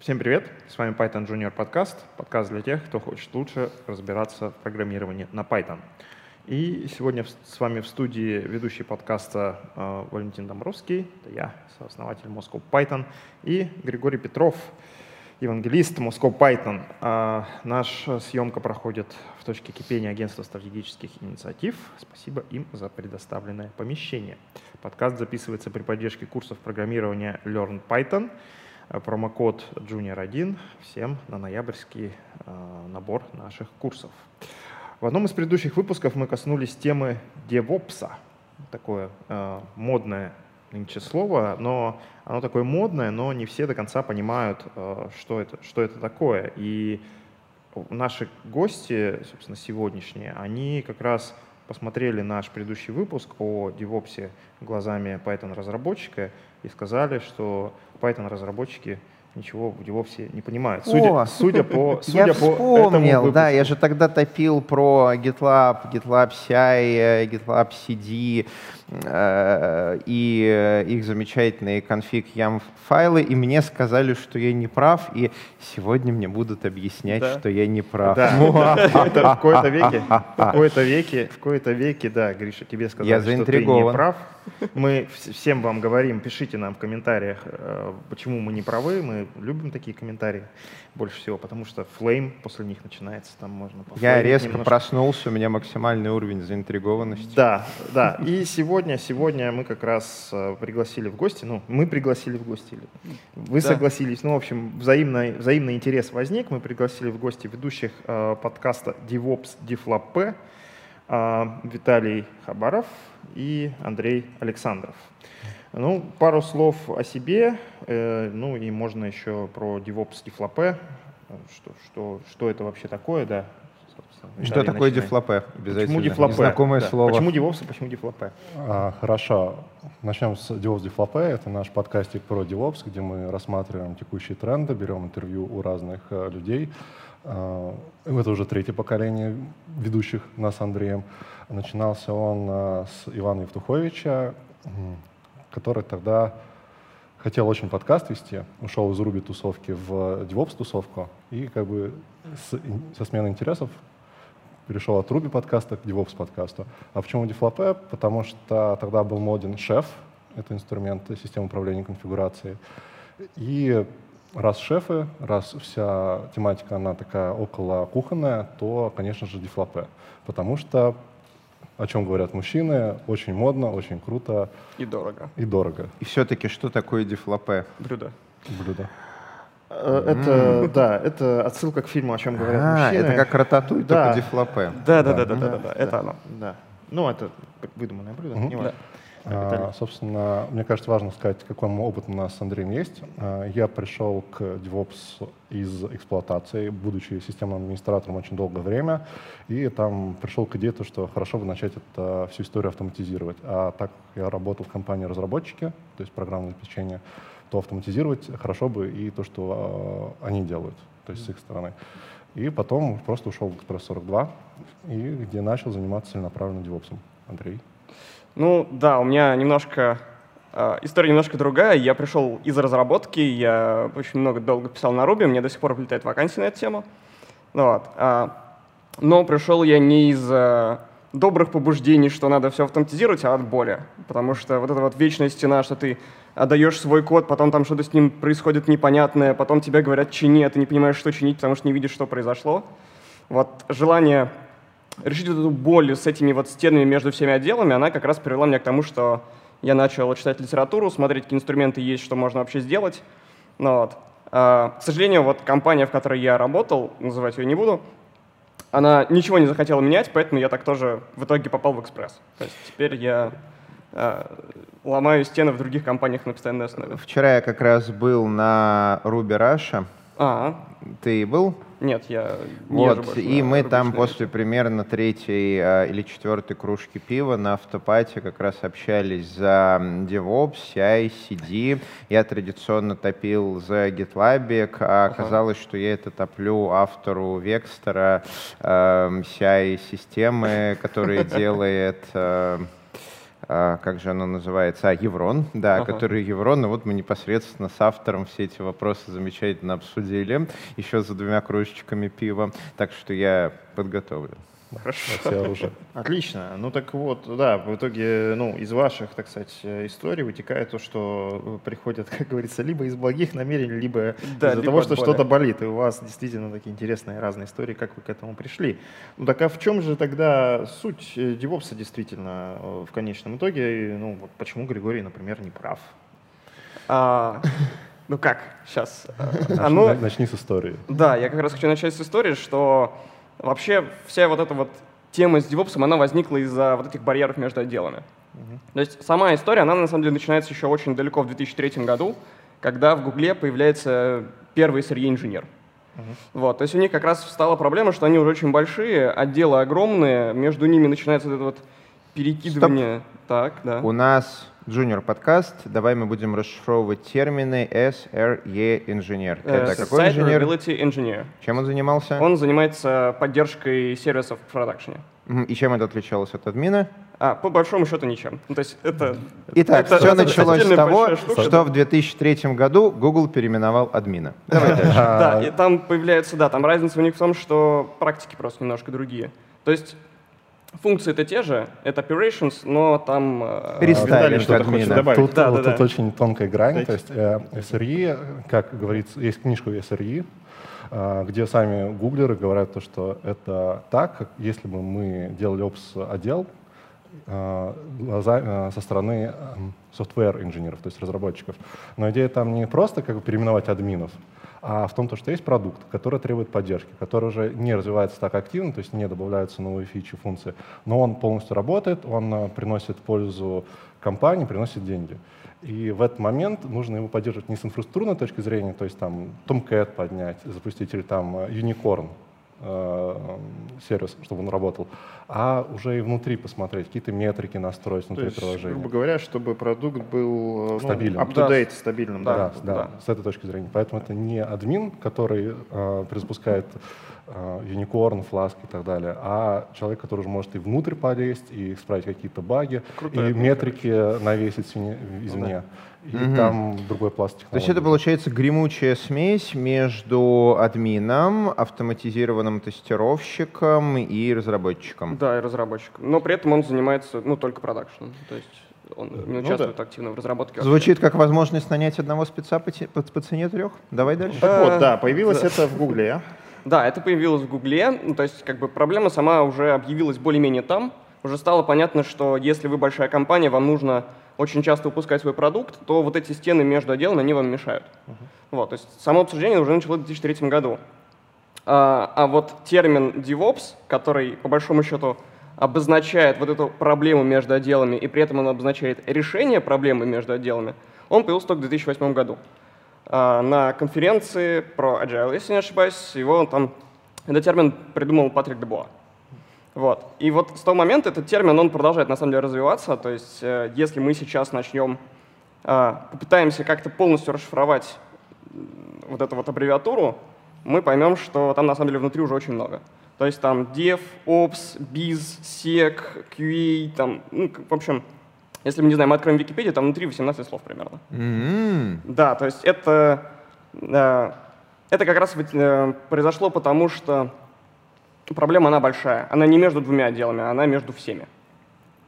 Всем привет! С вами Python Junior подкаст. Подкаст для тех, кто хочет лучше разбираться в программировании на Python. И сегодня с вами в студии ведущий подкаста э, Валентин Домбровский, это я, сооснователь Moscow Python, и Григорий Петров, евангелист Moscow Python. А наша съемка проходит в точке кипения Агентства стратегических инициатив. Спасибо им за предоставленное помещение. Подкаст записывается при поддержке курсов программирования Learn Python – промокод Junior1 всем на ноябрьский э, набор наших курсов. В одном из предыдущих выпусков мы коснулись темы DevOps. Такое э, модное нынче слово, но оно такое модное, но не все до конца понимают, э, что, это, что это такое. И наши гости, собственно, сегодняшние, они как раз посмотрели наш предыдущий выпуск о DevOps глазами Python-разработчика и сказали, что Python-разработчики ничего в DevOps не понимают. Судя, О, судя по, судя я по вспомнил, да, я же тогда топил про GitLab, GitLab CI, GitLab CD э, и их замечательные конфиг YAM файлы, и мне сказали, что я не прав, и сегодня мне будут объяснять, да. что я не прав. Да, в кои-то веке, в кои-то веке, в кои-то веке, да, Гриша, тебе сказали, что ты не прав. Мы всем вам говорим, пишите нам в комментариях, э, почему мы не правы, мы любим такие комментарии больше всего, потому что флейм после них начинается, там можно Я резко проснулся, у меня максимальный уровень заинтригованности. Да, да. И сегодня, сегодня мы как раз э, пригласили в гости, ну, мы пригласили в гости, вы да. согласились, ну, в общем, взаимный, взаимный интерес возник, мы пригласили в гости ведущих э, подкаста DevOps DevLab э, Виталий Хабаров и Андрей Александров. Ну, пару слов о себе, э, ну и можно еще про DevOps Дифлопе, что, что, что это вообще такое, да. Что такое дефлопе? Почему дефлопе? Знакомое да. слово. Почему DevOps, почему дефлопе? А, хорошо. Начнем с DevOps дефлопе. Это наш подкастик про DevOps, где мы рассматриваем текущие тренды, берем интервью у разных э, людей. А, это уже третье поколение ведущих нас с Андреем. Начинался он а, с Ивана Евтуховича, который тогда хотел очень подкаст вести, ушел из Руби тусовки в DevOps тусовку и как бы с, со сменой интересов перешел от Ruby подкаста к DevOps подкасту. А почему DevLab? Потому что тогда был моден шеф, это инструмент системы управления конфигурацией. И раз шефы, раз вся тематика, она такая около кухонная, то, конечно же, DevLab. Потому что о чем говорят мужчины, очень модно, очень круто. И дорого. И дорого. И все-таки что такое дефлопе? Блюдо. Блюдо. Э, это, mm. да, это отсылка к фильму, о чем говорят а, мужчины. это как рататуй, да. только дефлопе. Да, да, да, да, да, да, да, это оно. Да. Ну, это выдуманное блюдо, не важно. А, собственно, мне кажется, важно сказать, какой опыт у нас с Андреем есть. А, я пришел к DevOps из эксплуатации, будучи системным администратором очень долгое время, и там пришел к идее, что хорошо бы начать это, всю историю автоматизировать. А так я работал в компании разработчики, то есть программное обеспечение, то автоматизировать хорошо бы и то, что э, они делают, то есть с их стороны. И потом просто ушел в Express 42, и где начал заниматься целенаправленным девопсом. Андрей? Ну да, у меня немножко э, история немножко другая. Я пришел из разработки, я очень много долго писал на Ruby, мне до сих пор влетает вакансия на эту тему. Ну, вот. А, но пришел я не из э, добрых побуждений, что надо все автоматизировать, а от боли. Потому что вот эта вот вечная стена, что ты отдаешь свой код, потом там что-то с ним происходит непонятное, потом тебе говорят чини, а ты не понимаешь, что чинить, потому что не видишь, что произошло. Вот желание решить эту боль с этими вот стенами между всеми отделами, она как раз привела меня к тому, что я начал читать литературу, смотреть, какие инструменты есть, что можно вообще сделать. Ну, вот. а, к сожалению, вот компания, в которой я работал, называть ее не буду, она ничего не захотела менять, поэтому я так тоже в итоге попал в Экспресс. То есть теперь я э, ломаю стены в других компаниях на постоянной основе. Вчера я как раз был на Ruby Russia. А, Ты был? Нет, я не Вот, и мы там после примерно третьей а, или четвертой кружки пива на автопате как раз общались за DevOps, CI, CD. Я традиционно топил за GitLab, а оказалось, ага. что я это топлю автору Векстера, э, CI-системы, которая делает... А, как же оно называется, а, Еврон, да, ага. который Еврон, и вот мы непосредственно с автором все эти вопросы замечательно обсудили, еще за двумя кружечками пива, так что я подготовлен. Хорошо. уже. Отлично. Ну так вот, да, в итоге, ну, из ваших, так сказать, историй вытекает то, что приходят, как говорится, либо из благих намерений, либо да, из-за того, что что-то болит. И у вас действительно такие интересные разные истории, как вы к этому пришли. Ну так а в чем же тогда суть девопса действительно э, в конечном итоге? Ну, вот почему Григорий, например, не прав? А, ну как, сейчас. А ну, начни с истории. Да, я как раз хочу начать с истории, что Вообще вся вот эта вот тема с DevOps, она возникла из-за вот этих барьеров между отделами. Uh-huh. То есть сама история, она на самом деле начинается еще очень далеко в 2003 году, когда в Гугле появляется первый SRE-инженер. Uh-huh. Вот, то есть у них как раз встала проблема, что они уже очень большие, отделы огромные, между ними начинается вот это вот перекидывание. Стоп. Так, да. У нас Junior подкаст. Давай мы будем расшифровывать термины SRE инженер. Uh, Это какой инженер? Engineer. Чем он занимался? Он занимается поддержкой сервисов в продакшене. И чем это отличалось от админа? А, по большому счету ничем. Ну, то есть это... Итак, это, все это началось с того, что в 2003 году Google переименовал админа. Давай дальше. Да, и там появляется, да, там разница у них в том, что практики просто немножко другие. То есть Функции это те же, это operations, но там... Э, Переставили что-то добавить. Тут, да, вот, да, тут да. очень тонкая грань, Дайте. то есть э, SRE, как говорится, есть книжка SRE, э, где сами гуглеры говорят то, что это так, если бы мы делали опс-отдел э, э, со стороны software инженеров, то есть разработчиков. Но идея там не просто как бы переименовать админов, а в том, что есть продукт, который требует поддержки, который уже не развивается так активно, то есть не добавляются новые фичи, функции, но он полностью работает, он э, приносит пользу компании, приносит деньги. И в этот момент нужно его поддерживать не с инфраструктурной точки зрения, то есть там Tomcat поднять, запустить или там э, Unicorn, Э, сервис, чтобы он работал, а уже и внутри посмотреть, какие-то метрики настроить внутри То есть, приложения. грубо говоря, чтобы продукт был э, стабильным. Ну, up-to-date, да. стабильным. Да, да, да, да, с этой точки зрения. Поэтому это не админ, который э, перезапускает э, Unicorn, Flask и так далее, а человек, который уже может и внутрь полезть, и исправить какие-то баги, Крутая и метрики навесить извне. Ну, да и угу. там другой пласт технологий. То есть это получается гремучая смесь между админом, автоматизированным тестировщиком и разработчиком. Да, и разработчиком. Но при этом он занимается ну, только продакшеном. То есть он не ну, участвует да. активно в разработке. Звучит как возможность нанять одного спеца по, по, по цене трех. Давай дальше. Так вот, да, появилось это в Гугле. Да, это появилось в Гугле. Ну, то есть как бы проблема сама уже объявилась более-менее там. Уже стало понятно, что если вы большая компания, вам нужно очень часто выпускать свой продукт, то вот эти стены между отделами, они вам мешают. Uh-huh. Вот, то есть само обсуждение уже началось в 2003 году. А, а вот термин DevOps, который по большому счету обозначает вот эту проблему между отделами, и при этом он обозначает решение проблемы между отделами, он появился только в 2008 году. А, на конференции про Agile, если не ошибаюсь, его там, этот термин придумал Патрик Дебуа. Вот. И вот с того момента этот термин, он продолжает на самом деле развиваться. То есть э, если мы сейчас начнем, э, попытаемся как-то полностью расшифровать вот эту вот аббревиатуру, мы поймем, что там на самом деле внутри уже очень много. То есть там dev, ops, biz, sec, QA, там, ну, в общем, если мы не знаем, мы откроем Википедию, там внутри 18 слов примерно. Mm-hmm. Да, то есть это, э, это как раз э, произошло потому, что проблема, она большая. Она не между двумя отделами, она между всеми.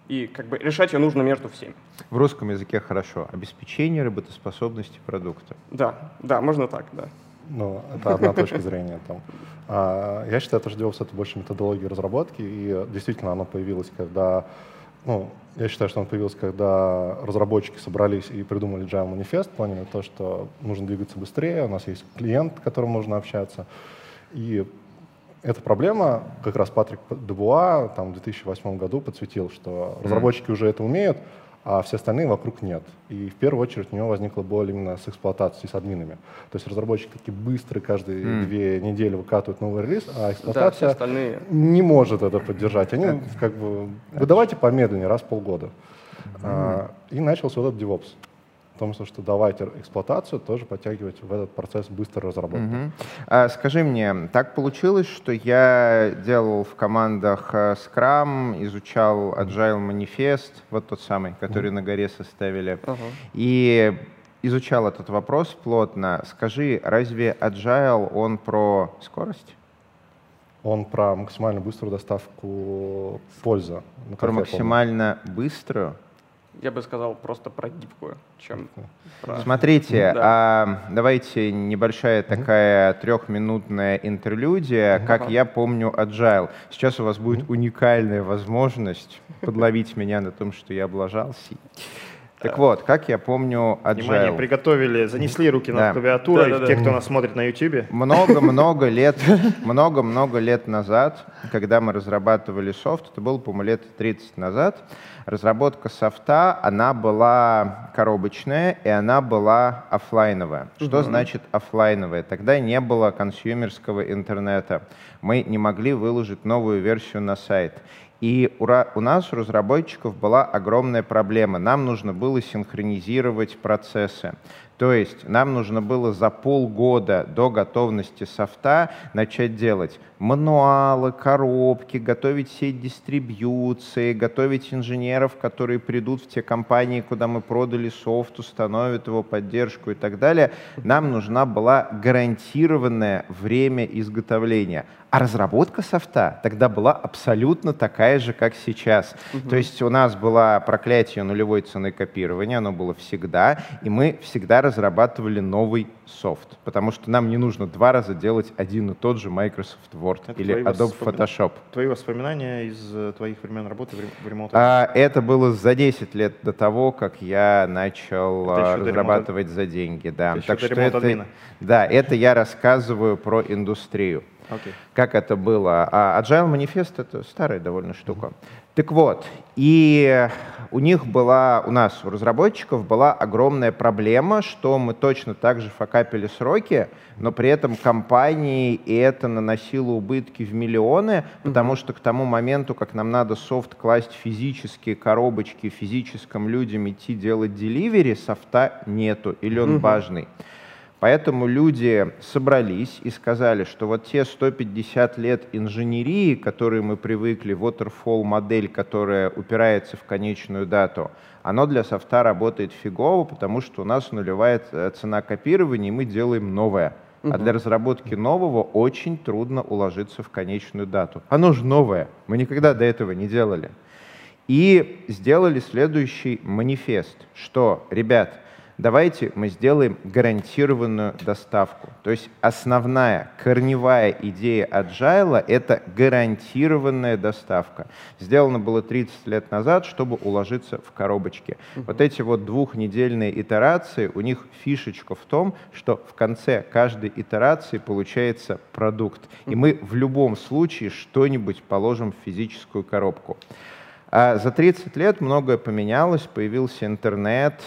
И как бы решать ее нужно между всеми. В русском языке хорошо. Обеспечение работоспособности продукта. Да, да, можно так, да. Ну, это одна точка зрения. Там. А, я считаю, что DevOps — это больше методология разработки, и действительно оно появилось, когда... Ну, я считаю, что оно появилось, когда разработчики собрались и придумали Java манифест, поняли то, что нужно двигаться быстрее, у нас есть клиент, с которым нужно общаться, и эта проблема, как раз Патрик Дебуа там, в 2008 году подсветил, что разработчики уже это умеют, а все остальные вокруг нет. И в первую очередь у него возникла боль именно с эксплуатацией, с админами. То есть разработчики такие быстрые, каждые mm. две недели выкатывают новый релиз, а эксплуатация да, остальные... не может это поддержать. Они как бы, вы давайте помедленнее, раз в полгода. Mm. А, и начался вот этот DevOps. Том, что давайте эксплуатацию тоже подтягивать в этот процесс быстрой разработки. Угу. А, скажи мне, так получилось, что я делал в командах э, Scrum, изучал Agile Manifest, вот тот самый, который угу. на горе составили, угу. и изучал этот вопрос плотно. Скажи, разве Agile, он про скорость? Он про максимально быструю доставку пользы. Про максимально быструю? Я бы сказал просто про гибкую, чем про... Смотрите, да. а, давайте небольшая такая трехминутная интерлюдия, как я помню Agile. Сейчас у вас будет уникальная возможность подловить меня на том, что я облажался. Так вот, как я помню Agile. Внимание, приготовили, занесли руки над да. клавиатурой, да, да, те, кто нас смотрит на YouTube. Много-много лет, много-много лет назад, когда мы разрабатывали софт, это было, по-моему, лет 30 назад, разработка софта, она была коробочная, и она была офлайновая. Что угу. значит офлайновая? Тогда не было консюмерского интернета. Мы не могли выложить новую версию на сайт. И у нас, у разработчиков, была огромная проблема. Нам нужно было синхронизировать процессы. То есть нам нужно было за полгода до готовности софта начать делать мануалы, коробки, готовить сеть дистрибьюции, готовить инженеров, которые придут в те компании, куда мы продали софт, установят его поддержку и так далее. Нам нужна была гарантированное время изготовления. А разработка софта тогда была абсолютно такая же, как сейчас. Угу. То есть у нас было проклятие нулевой цены копирования, оно было всегда, и мы всегда разрабатывали новый софт, потому что нам не нужно два раза делать один и тот же Microsoft Word это или Adobe воспом... Photoshop. Твои воспоминания из э, твоих времен работы в ремонте? А, это было за 10 лет до того, как я начал а, разрабатывать за деньги. Да. Это так что это, да, это я рассказываю про индустрию. Okay. Как это было? А Agile Manifest — это старая довольно штука. Mm-hmm. Так вот, и у них была, у нас, у разработчиков была огромная проблема, что мы точно так же факапили сроки, но при этом компании это наносило убытки в миллионы, потому что к тому моменту, как нам надо софт класть физические коробочки, физическим людям идти делать деливери, софта нету, или он важный. Поэтому люди собрались и сказали, что вот те 150 лет инженерии, которые мы привыкли, waterfall модель, которая упирается в конечную дату, оно для софта работает фигово, потому что у нас нулевая э, цена копирования, и мы делаем новое. А для разработки нового очень трудно уложиться в конечную дату. Оно же новое, мы никогда до этого не делали. И сделали следующий манифест, что, ребят, давайте мы сделаем гарантированную доставку. То есть основная корневая идея Agile — это гарантированная доставка. Сделано было 30 лет назад, чтобы уложиться в коробочке. Uh-huh. Вот эти вот двухнедельные итерации, у них фишечка в том, что в конце каждой итерации получается продукт. И мы в любом случае что-нибудь положим в физическую коробку. А за 30 лет многое поменялось, появился интернет,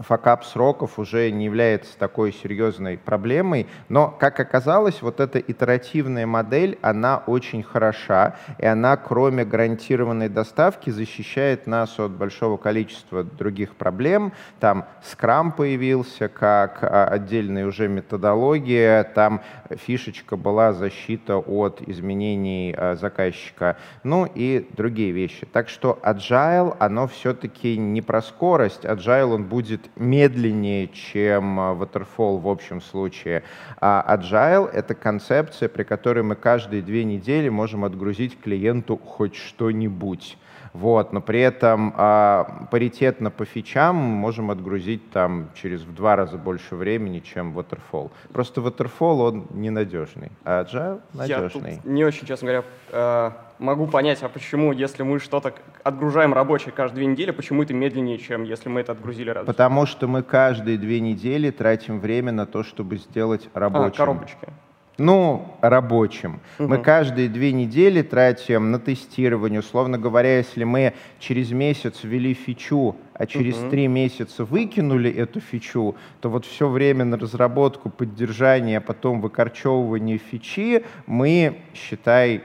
факап сроков уже не является такой серьезной проблемой, но, как оказалось, вот эта итеративная модель, она очень хороша, и она, кроме гарантированной доставки, защищает нас от большого количества других проблем. Там Scrum появился как а, отдельная уже методология, там фишечка была защита от изменений а, заказчика, ну и другие вещи. Так что Agile, оно все-таки не про скорость, Agile он будет медленнее, чем а, Waterfall в общем случае. А Agile — это концепция, при которой мы каждые две недели можем отгрузить клиенту хоть что-нибудь. Вот, но при этом а, паритетно по фичам можем отгрузить там через в два раза больше времени, чем Waterfall. Просто Waterfall, он ненадежный, а Agile надежный. Я тут не очень, честно говоря, э, могу понять, а почему, если мы что-то отгружаем рабочее каждые две недели, почему это медленнее, чем если мы это отгрузили раз? Потому что мы каждые две недели тратим время на то, чтобы сделать рабочее. А, коробочки ну, рабочим. Угу. Мы каждые две недели тратим на тестирование. Условно говоря, если мы через месяц ввели фичу, а через угу. три месяца выкинули эту фичу, то вот все время на разработку, поддержание, а потом выкорчевывание фичи мы, считай,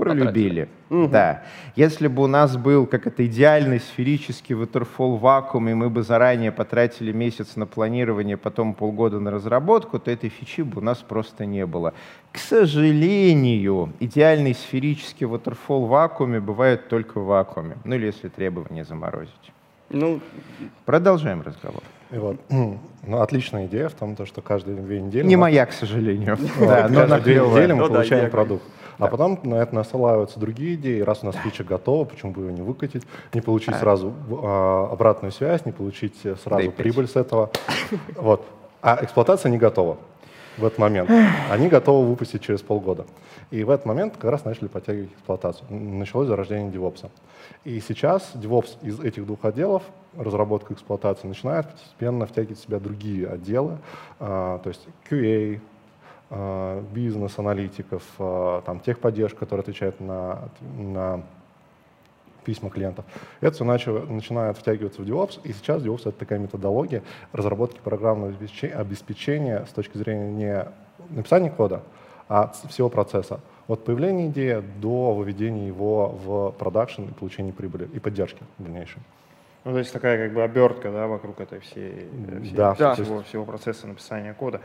Пролюбили. Угу. Да. Если бы у нас был как это идеальный сферический waterfall вакуум, и мы бы заранее потратили месяц на планирование, потом полгода на разработку, то этой фичи бы у нас просто не было. К сожалению, идеальный сферический waterfall вакууме бывает только в вакууме. Ну или если требования заморозить. Ну, продолжаем разговор. И вот, ну, отличная идея в том, что каждые две недели... Не моя, к сожалению. Да, но на две недели мы ну получаем продукт. А потом на это насылаются другие идеи. Раз у нас фича готова, почему бы ее не выкатить, не получить а. сразу а, обратную связь, не получить сразу прибыль с этого. Вот. А эксплуатация не готова в этот момент. Они готовы выпустить через полгода. И в этот момент как раз начали подтягивать эксплуатацию. Началось зарождение DevOps. И сейчас DevOps из этих двух отделов, разработка и эксплуатация, начинает постепенно втягивать в себя другие отделы, а, то есть QA, бизнес-аналитиков, а, там, техподдержка, которая отвечает на, на письма клиентов. Это все начало, начинает втягиваться в DevOps, и сейчас DevOps — это такая методология разработки программного обеспечения с точки зрения не написания кода, а всего процесса. От появления идеи до выведения его в продакшн и получения прибыли и поддержки в дальнейшем. Ну, то есть такая как бы обертка да, вокруг этой всей, всей да. Всего, всего процесса написания кода.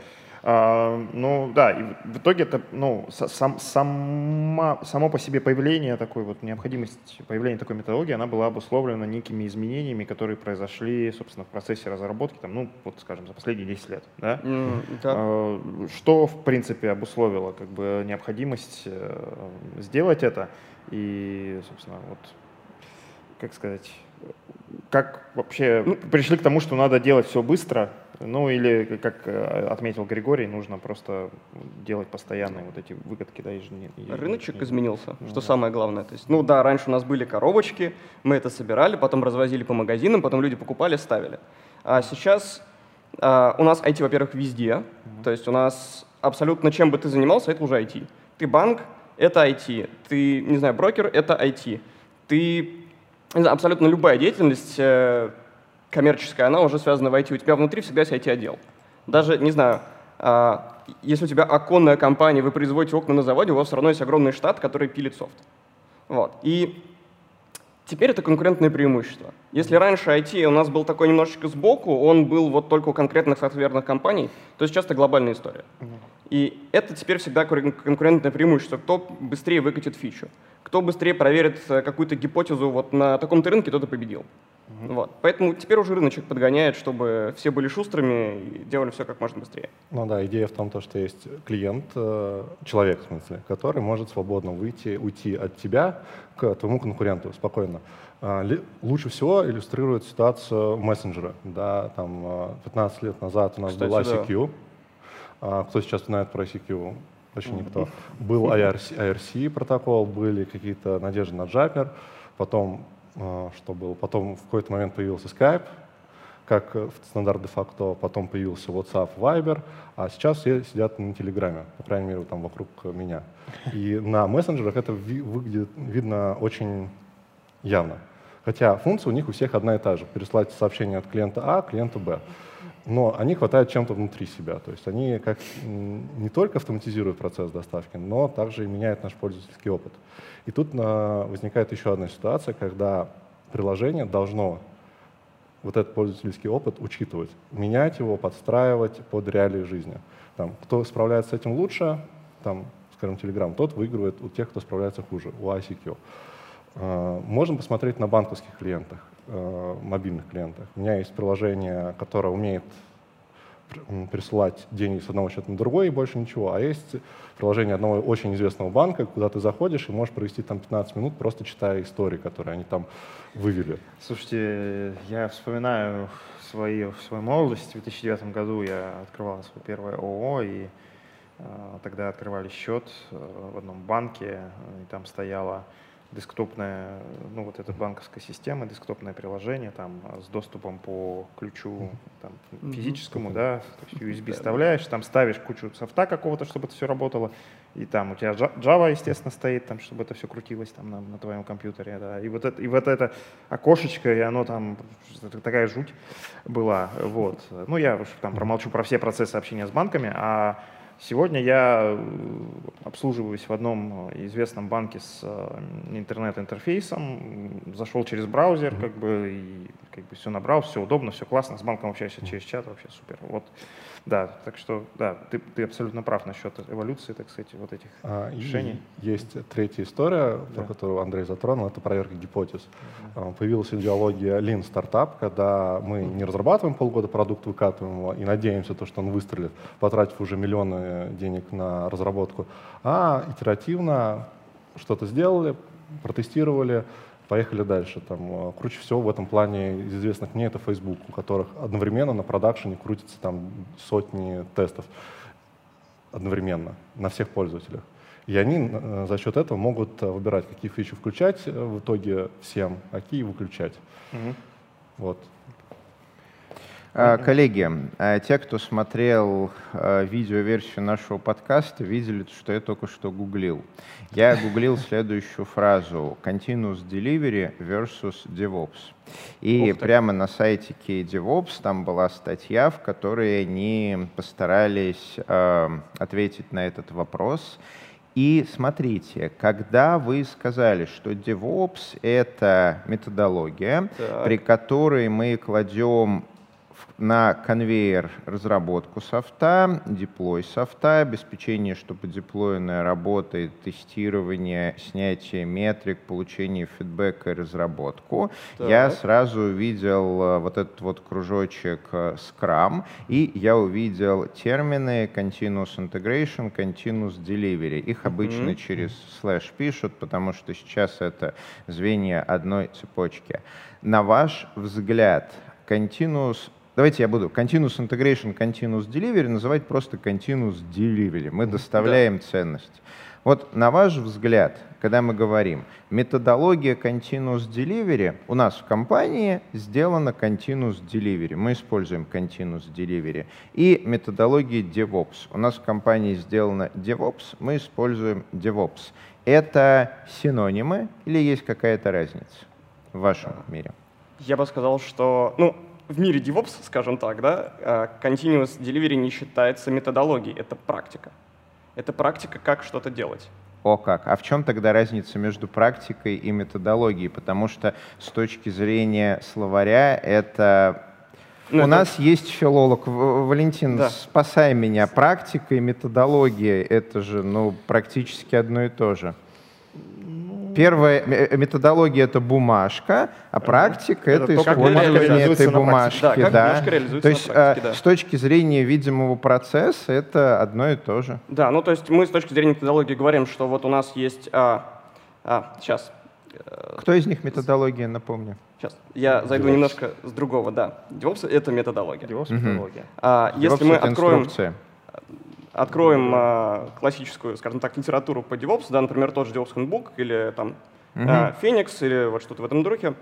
А, ну да, и в итоге это, ну, сам, сама, само по себе появление такой вот, необходимость появления такой методологии, она была обусловлена некими изменениями, которые произошли, собственно, в процессе разработки, там, ну, вот, скажем, за последние 10 лет, да? Mm, да. А, что, в принципе, обусловило как бы необходимость э, сделать это и, собственно, вот, как сказать, как вообще ну, пришли к тому, что надо делать все быстро, ну или, как э, отметил Григорий, нужно просто делать постоянные вот эти выгодки. Да, ежедневно. Рыночек изменился, ну, что да. самое главное. То есть, ну да, раньше у нас были коробочки, мы это собирали, потом развозили по магазинам, потом люди покупали, ставили. А сейчас а, у нас IT, во-первых, везде. Mm -hmm. То есть у нас абсолютно чем бы ты занимался, это уже IT. Ты банк, это IT. Ты, не знаю, брокер, это IT. Ты, не знаю, абсолютно любая деятельность э, коммерческая, она уже связана в IT. У тебя внутри всегда есть IT-отдел. Даже, не знаю, а, если у тебя оконная компания, вы производите окна на заводе, у вас все равно есть огромный штат, который пилит софт. Вот. И теперь это конкурентное преимущество. Если раньше IT у нас был такой немножечко сбоку, он был вот только у конкретных софтверных компаний, то сейчас это глобальная история. И это теперь всегда конкурентное преимущество. Кто быстрее выкатит фичу, кто быстрее проверит э, какую-то гипотезу вот на таком-то рынке, тот и победил. Вот. Поэтому теперь уже рыночек подгоняет, чтобы все были шустрыми и делали все как можно быстрее. Ну да, идея в том, что есть клиент, э, человек, в смысле, который может свободно выйти, уйти от тебя к твоему конкуренту спокойно. А, лучше всего иллюстрирует ситуацию мессенджера. Да, там 15 э, лет назад у нас Кстати, был ICQ. Да. Кто сейчас знает про ICQ? Почти никто. Был IRC, IRC протокол, были какие-то надежды на Jabber, потом а, что было. Потом в какой-то момент появился Skype, как стандарт де-факто, потом появился WhatsApp, Viber, а сейчас все сидят на Телеграме, по крайней мере, там вокруг меня. И на мессенджерах это выглядит, видно очень явно. Хотя функция у них у всех одна и та же. Переслать сообщение от клиента А к клиенту Б. Но они хватают чем-то внутри себя. То есть они как не только автоматизируют процесс доставки, но также и меняют наш пользовательский опыт. И тут возникает еще одна ситуация, когда приложение должно вот этот пользовательский опыт учитывать, менять его, подстраивать под реалии жизни. Там, кто справляется с этим лучше, там, скажем, Telegram, тот выигрывает у тех, кто справляется хуже, у ICQ. А, можно посмотреть на банковских клиентах, а, мобильных клиентах. У меня есть приложение, которое умеет присылать деньги с одного счета на другой и больше ничего. А есть приложение одного очень известного банка, куда ты заходишь и можешь провести там 15 минут, просто читая истории, которые они там вывели. Слушайте, я вспоминаю свои, свою молодость. В 2009 году я открывал свое первое ООО, и э, тогда открывали счет э, в одном банке, и там стояла десктопная, ну вот эта банковская система, десктопное приложение там с доступом по ключу там, физическому, mm-hmm. да, то есть USB вставляешь, там ставишь кучу софта какого-то, чтобы это все работало, и там у тебя Java, естественно, стоит, там, чтобы это все крутилось там на, на твоем компьютере, да, и вот это, и вот это окошечко, и оно там, такая жуть была, вот. Ну, я там промолчу про все процессы общения с банками, а Сегодня я обслуживаюсь в одном известном банке с интернет-интерфейсом, зашел через браузер, как бы, и как бы все набрал, все удобно, все классно, с банком общаешься через чат, вообще супер. Вот да, так что, да, ты, ты абсолютно прав насчет эволюции, так сказать, вот этих а, решений. Есть третья история, да. про которую Андрей затронул, это проверка гипотез. Угу. Появилась идеология Lean Startup, когда мы не разрабатываем полгода продукт, выкатываем его и надеемся, то, что он выстрелит, потратив уже миллионы денег на разработку, а итеративно что-то сделали, протестировали, поехали дальше. Там, э, круче всего в этом плане из известных мне это Facebook, у которых одновременно на продакшене крутится там сотни тестов одновременно на всех пользователях. И они э, за счет этого могут э, выбирать, какие фичи включать в итоге всем, а какие выключать. Угу. Вот. А, коллеги, а, те, кто смотрел а, видеоверсию нашего подкаста, видели, что я только что гуглил. Я гуглил следующую фразу «Continuous Delivery versus DevOps». И прямо на сайте KDevOps там была статья, в которой они постарались э, ответить на этот вопрос. И смотрите, когда вы сказали, что DevOps — это методология, так. при которой мы кладем на конвейер разработку софта, деплой софта, обеспечение, чтобы деплойная работает, тестирование, снятие метрик, получение фидбэка и разработку. Так. Я сразу увидел э, вот этот вот кружочек э, Scrum, и я увидел термины Continuous Integration, Continuous Delivery. Их обычно mm-hmm. через слэш пишут, потому что сейчас это звенья одной цепочки. На ваш взгляд, Continuous Давайте я буду Continuous Integration, Continuous Delivery называть просто Continuous Delivery. Мы доставляем да. ценность. Вот на ваш взгляд, когда мы говорим, методология Continuous Delivery, у нас в компании сделана Continuous Delivery, мы используем Continuous Delivery, и методология DevOps. У нас в компании сделана DevOps, мы используем DevOps. Это синонимы или есть какая-то разница в вашем мире? Я бы сказал, что, ну, в мире DevOps, скажем так, да, а, continuous delivery не считается методологией, это практика. Это практика, как что-то делать. О как. А в чем тогда разница между практикой и методологией? Потому что с точки зрения словаря это ну, У это... нас есть филолог. Валентин, да. спасай меня. Практика и методология — это же ну, практически одно и то же. Первая э, методология — это бумажка, а практика — это, это использование этой бумажки. Да, как да. То есть практике, да. с точки зрения видимого процесса это одно и то же. Да, ну то есть мы с точки зрения методологии говорим, что вот у нас есть... А, а, сейчас. Э, Кто из них методология, напомню? Сейчас, я DevOps. зайду немножко с другого, да. DevOps — это методология. DevOps — методология. А, если мы откроем... Инструкция откроем э, классическую, скажем так, литературу по DevOps, да, например, тот же DevOps Handbook или там uh-huh. Phoenix или вот что-то в этом духе,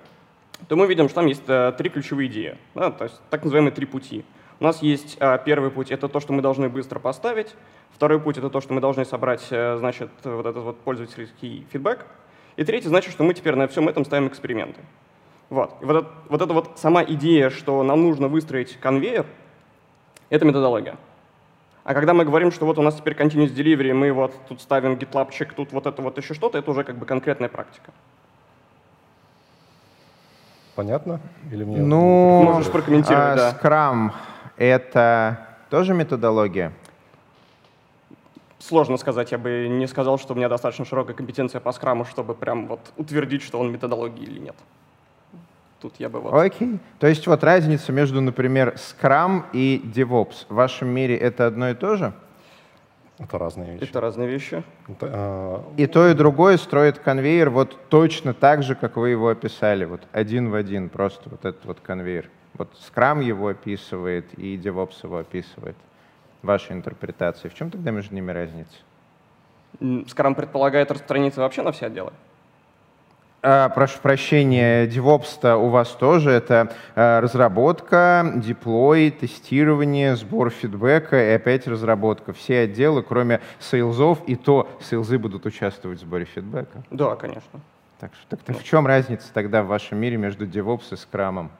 то мы видим, что там есть э, три ключевые идеи, да, то есть так называемые три пути. У нас есть э, первый путь — это то, что мы должны быстро поставить, второй путь — это то, что мы должны собрать, э, значит, вот этот вот пользовательский фидбэк, и третий значит, что мы теперь на всем этом ставим эксперименты. Вот. И вот, это, вот эта вот сама идея, что нам нужно выстроить конвейер, это методология. А когда мы говорим, что вот у нас теперь continuous delivery, мы вот тут ставим GitLab чек, тут вот это вот еще что-то, это уже как бы конкретная практика. Понятно? Или мне ну, можешь прокомментировать, а, да. Scrum — это тоже методология? Сложно сказать, я бы не сказал, что у меня достаточно широкая компетенция по скраму, чтобы прям вот утвердить, что он методология или нет тут я бы вот... Окей. То есть вот разница между, например, Scrum и DevOps. В вашем мире это одно и то же? Это разные вещи. Это разные вещи. Это, э... И то, и другое строит конвейер вот точно так же, как вы его описали, вот один в один, просто вот этот вот конвейер. Вот Scrum его описывает и DevOps его описывает. Ваша интерпретация. В чем тогда между ними разница? Scrum предполагает распространиться вообще на все отделы. А, прошу прощения, DevOps у вас тоже это а, разработка, деплой, тестирование, сбор фидбэка и опять разработка. Все отделы, кроме сейлзов, и то сейлзы будут участвовать в сборе фидбэка. Да, конечно. Так, что, так, так в чем разница тогда в вашем мире между DevOps и Scrum?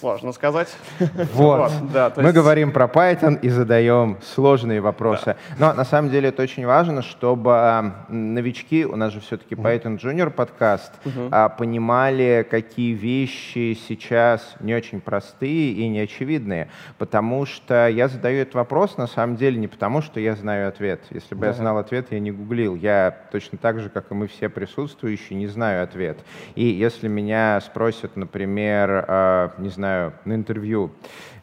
Сложно сказать. Вот. да, Мы говорим про Python и задаем сложные вопросы. Да. Но на самом деле это очень важно, чтобы а, новички, у нас же все-таки Python Junior подкаст, угу. понимали, какие вещи сейчас не очень простые и неочевидные. Потому что я задаю этот вопрос на самом деле не потому, что я знаю ответ. Если бы да. я знал ответ, я не гуглил. Я точно так же, как и мы все присутствующие, не знаю ответ. И если меня спросят, например, а, не знаю, на интервью.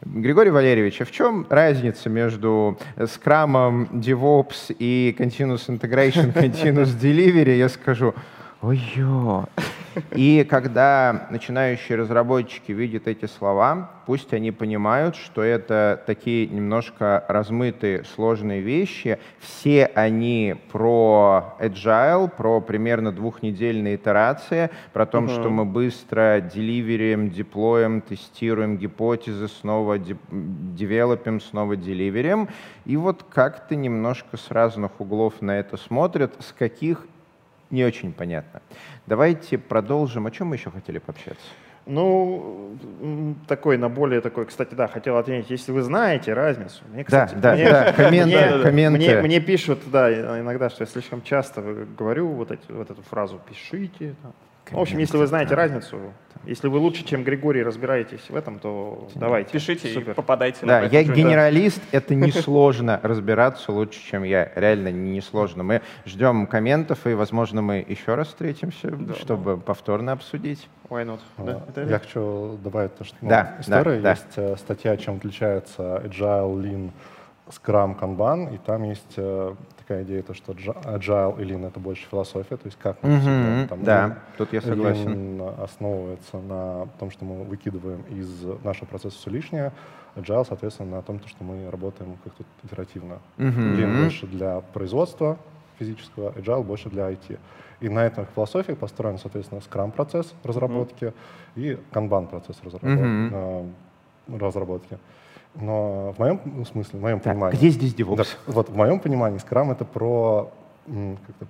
Григорий Валерьевич, а в чем разница между скрамом, DevOps и Continuous Integration, Continuous Delivery? Я скажу, ой-ё, и когда начинающие разработчики видят эти слова, пусть они понимают, что это такие немножко размытые, сложные вещи. Все они про agile, про примерно двухнедельные итерации, про то, uh-huh. что мы быстро деливерим, деплоим, тестируем гипотезы, снова девелопим, снова деливерим. И вот как-то немножко с разных углов на это смотрят, с каких не очень понятно. Давайте продолжим. О чем мы еще хотели пообщаться? Ну, такой, на более такой, кстати, да, хотел отметить, если вы знаете разницу. Мне, кстати, да, да, мне, да, комменты, мне, комменты. Мне, мне пишут, да, иногда, что я слишком часто говорю вот, эти, вот эту фразу «пишите». Там. В общем, если вы знаете да. разницу, если вы лучше, чем Григорий, разбираетесь в этом, то давайте. Пишите Супер. и попадайте да, на Да, я генералист, это несложно разбираться лучше, чем я. Реально несложно. Мы ждем комментов, и, возможно, мы еще раз встретимся, да, чтобы да. повторно обсудить. Why not? А, да, я хочу добавить то, что ну, да, история да, есть да. статья, чем отличается Agile, Lean, Scrum, Kanban, и там есть э, такая идея, то, что agile и lean — это больше философия, то есть как мы mm-hmm, там, Да, lean, тут я согласен. Lean основывается на том, что мы выкидываем из нашего процесса все лишнее, agile, соответственно, на том, что мы работаем как-то итеративно. Mm-hmm. Lean больше для производства физического, agile больше для IT. И на этих философиях построен, соответственно, Scrum процесс разработки mm-hmm. и Kanban процесс разработки. Mm-hmm. разработки. Но в моем смысле, в моем так, понимании... Где здесь DevOps? Да, вот в моем понимании Scrum — это про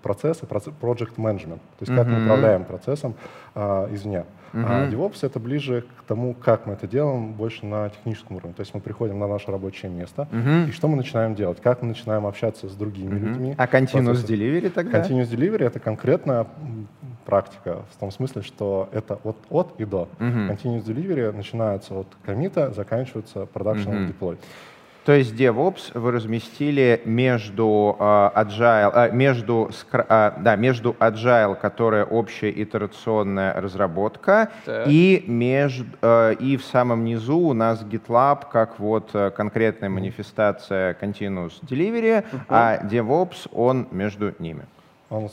процессы, project management, то есть как мы управляем процессом а, извне. А DevOps — это ближе к тому, как мы это делаем, больше на техническом уровне. То есть мы приходим на наше рабочее место, и что мы начинаем делать, как мы начинаем общаться с другими людьми. А Continuous Delivery тогда? Continuous Delivery — это конкретно практика в том смысле, что это от, от и до. Continuous Delivery начинается от комита, заканчивается uh-huh. deploy. То есть DevOps вы разместили между uh, Agile, uh, между, uh, да, между Agile, которая общая итерационная разработка, так. и, между, и в самом низу у нас GitLab, как вот э, конкретная манифестация Continuous Delivery, uh-huh. а DevOps, он между ними. Он,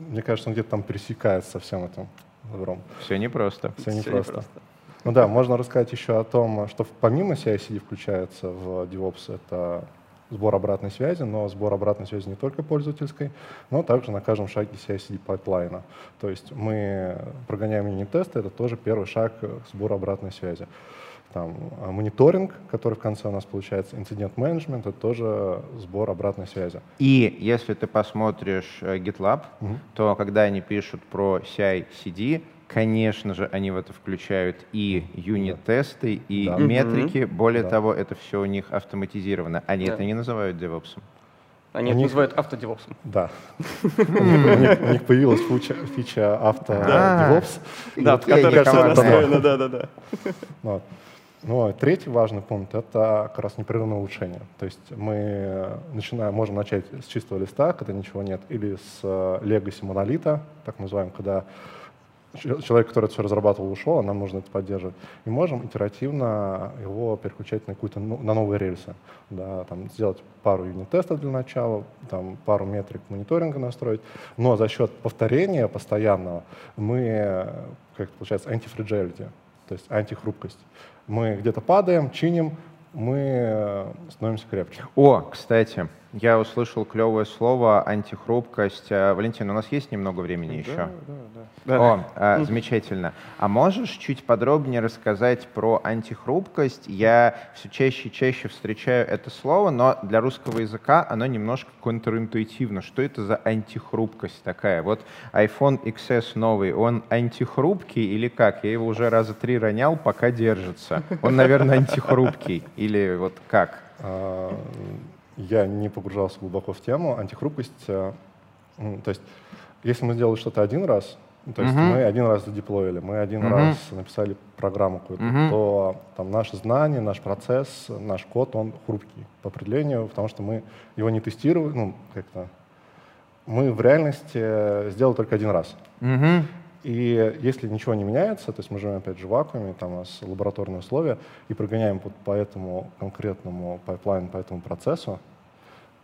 мне кажется, он где-то там пересекается со всем этим добром. Все непросто. Все непросто. Не просто. Ну да, можно рассказать еще о том, что помимо CI-CD включается в DevOps, это сбор обратной связи, но сбор обратной связи не только пользовательской, но также на каждом шаге CI-CD pipeline а. То есть мы прогоняем юнит-тесты, это тоже первый шаг к сбору обратной связи. Там, а мониторинг, который в конце у нас получается, инцидент-менеджмент, это тоже сбор обратной связи. И если ты посмотришь э, GitLab, угу. то когда они пишут про CI-CD, Конечно же, они в это включают и юнит-тесты, и да. метрики. Mm-hmm. Более да. того, это все у них автоматизировано. Они да. это не называют DevOps. Они это называют автодевопсом. Да. У них появилась фича автодевопс. Да, в которой все настроено, да-да-да. Ну, а третий важный пункт — это как раз непрерывное улучшение. То есть мы начинаем, можем начать с чистого листа, когда ничего нет, или с legacy э, монолита, так называем, когда человек, который это все разрабатывал, ушел, а нам нужно это поддерживать. И можем итеративно его переключать на какую-то ну, на новые рельсы. Да, там, сделать пару юнит-тестов для начала, там, пару метрик мониторинга настроить. Но за счет повторения постоянного мы, как это получается, антифриджелити, то есть антихрупкость. Мы где-то падаем, чиним, мы становимся крепче. О, кстати, я услышал клевое слово антихрупкость. Валентин, у нас есть немного времени да, еще? Да, да. Да. О, а, замечательно. А можешь чуть подробнее рассказать про антихрупкость? Я все чаще и чаще встречаю это слово, но для русского языка оно немножко контринтуитивно. Что это за антихрупкость такая? Вот iPhone XS новый, он антихрупкий или как? Я его уже раза три ронял, пока держится. Он, наверное, антихрупкий. Или вот как? Я не погружался глубоко в тему. Антихрупкость, э, то есть если мы сделали что-то один раз, то есть uh-huh. мы один раз задеплоили, мы один uh-huh. раз написали программу какую-то, uh-huh. то там наши знания, наш процесс, наш код, он хрупкий по определению, потому что мы его не тестируем, ну, как-то мы в реальности сделали только один раз. Uh-huh. И если ничего не меняется, то есть мы живем опять же в вакууме, там у нас лабораторные условия, и прогоняем по, по этому конкретному пайплайну, по этому процессу,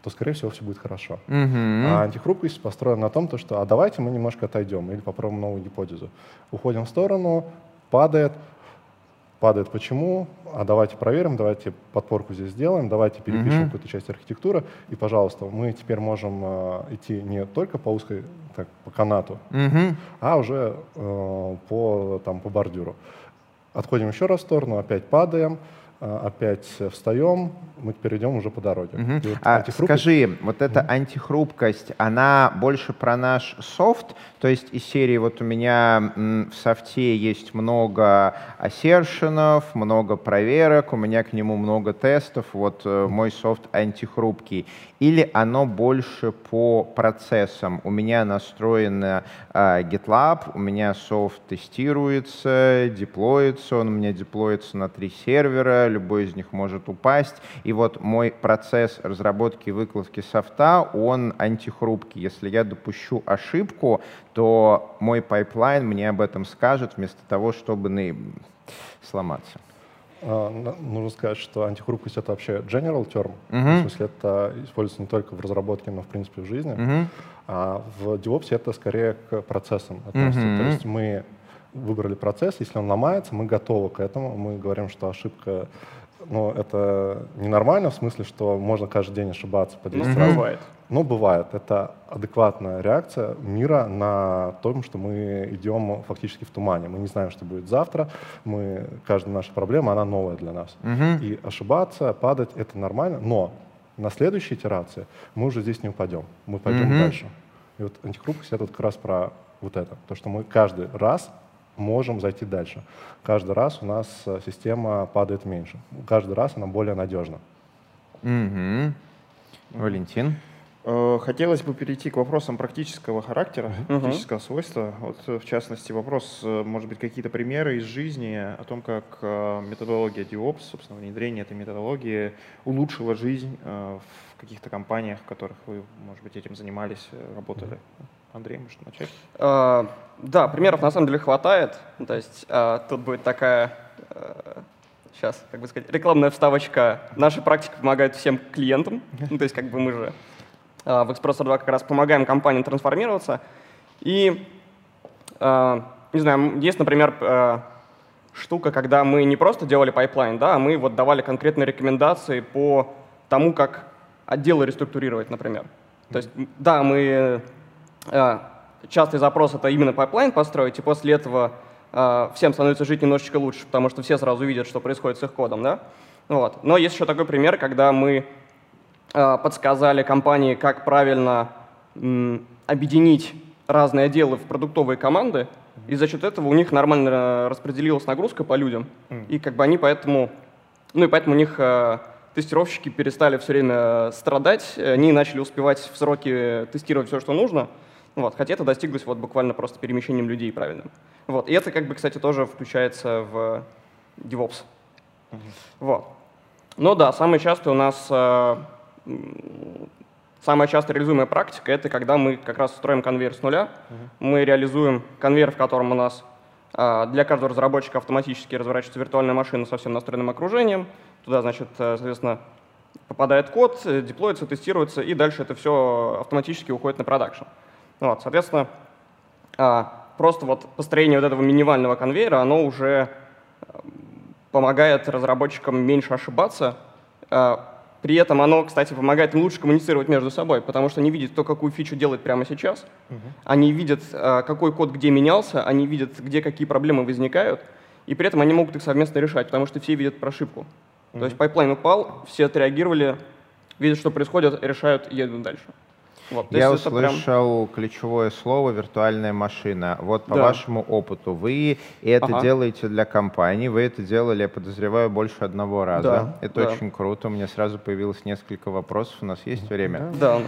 то, скорее всего, все будет хорошо. Uh-huh. А антихрупкость построена на том, то, что а давайте мы немножко отойдем или попробуем новую гипотезу. Уходим в сторону, падает, падает почему, а давайте проверим, давайте подпорку здесь сделаем, давайте перепишем mm-hmm. какую-то часть архитектуры, и, пожалуйста, мы теперь можем э, идти не только по узкой, так, по канату, mm-hmm. а уже э, по, там, по бордюру. Отходим еще раз в сторону, опять падаем, опять встаем, мы теперь идем уже по дороге. Угу. Вот а скажи, вот эта угу. антихрупкость, она больше про наш софт, то есть из серии вот у меня в софте есть много ассершенов, много проверок, у меня к нему много тестов, вот э, мой софт антихрупкий. Или оно больше по процессам? У меня настроено э, GitLab, у меня софт тестируется, деплоится, он у меня деплоится на три сервера, любой из них может упасть. И вот мой процесс разработки и выкладки софта, он антихрупкий. Если я допущу ошибку, то мой pipeline мне об этом скажет вместо того, чтобы сломаться. А, нужно сказать, что антихрупкость — это вообще general term. Uh-huh. В смысле, это используется не только в разработке, но в принципе в жизни. Uh-huh. А в DevOps это скорее к процессам относится. Uh-huh. То есть мы выбрали процесс, если он ломается, мы готовы к этому. Мы говорим, что ошибка ну, это ненормально в смысле, что можно каждый день ошибаться по 10 ну, раз. Бывает. Но бывает. Это адекватная реакция мира на том, что мы идем фактически в тумане. Мы не знаем, что будет завтра. Мы, каждая наша проблема, она новая для нас. Угу. И ошибаться, падать — это нормально. Но на следующей итерации мы уже здесь не упадем. Мы пойдем угу. дальше. И вот антихрупкость — это как раз про вот это. То, что мы каждый раз можем зайти дальше. Каждый раз у нас э, система падает меньше. Каждый раз она более надежна. Угу. Валентин? Э, хотелось бы перейти к вопросам практического характера, uh-huh. практического свойства. Вот, э, в частности, вопрос, может быть, какие-то примеры из жизни о том, как методология DevOps, собственно, внедрение этой методологии улучшила жизнь в каких-то компаниях, в которых вы, может быть, этим занимались, работали. Uh-huh. Андрей, может начать? Uh, да, примеров на самом деле хватает. То есть uh, тут будет такая, uh, сейчас, как бы сказать, рекламная вставочка. Наша практика помогает всем клиентам. Ну, то есть как бы мы же uh, в Expresso 2 как раз помогаем компаниям трансформироваться. И, uh, не знаю, есть, например, uh, штука, когда мы не просто делали pipeline, да, а мы вот давали конкретные рекомендации по тому, как отделы реструктурировать, например. То есть, да, мы частый запрос — это именно pipeline построить, и после этого э, всем становится жить немножечко лучше, потому что все сразу видят, что происходит с их кодом. Да? Вот. Но есть еще такой пример, когда мы э, подсказали компании, как правильно объединить разные отделы в продуктовые команды, и за счет этого у них нормально распределилась нагрузка по людям, и как бы они поэтому, ну и поэтому у них тестировщики перестали все время страдать, они начали успевать в сроки тестировать все, что нужно, вот, хотя это достиглось вот буквально просто перемещением людей правильным. Вот, и это, как бы, кстати, тоже включается в DevOps. Вот. Но да, самое частое у нас, э, самая часто реализуемая практика — это когда мы как раз строим конвейер с нуля. Uh-huh. Мы реализуем конвейер, в котором у нас э, для каждого разработчика автоматически разворачивается виртуальная машина со всем настроенным окружением. Туда, значит, э, соответственно, попадает код, деплоится, тестируется, и дальше это все автоматически уходит на продакшн. Вот, соответственно, а, просто вот построение вот этого минимального конвейера, оно уже помогает разработчикам меньше ошибаться. А, при этом оно, кстати, помогает им лучше коммуницировать между собой, потому что они видят, кто какую фичу делает прямо сейчас, uh-huh. они видят, э, какой код где менялся, они видят, где какие проблемы возникают, и при этом они могут их совместно решать, потому что все видят прошивку. Uh-huh. То есть pipeline упал, все отреагировали, видят, что происходит, решают и едут дальше. Вот, Я услышал прям... ключевое слово «виртуальная машина». Вот по да. вашему опыту, вы это ага. делаете для компании, вы это делали, я подозреваю, больше одного раза. Да, это да. очень круто. У меня сразу появилось несколько вопросов. У нас есть время? Да.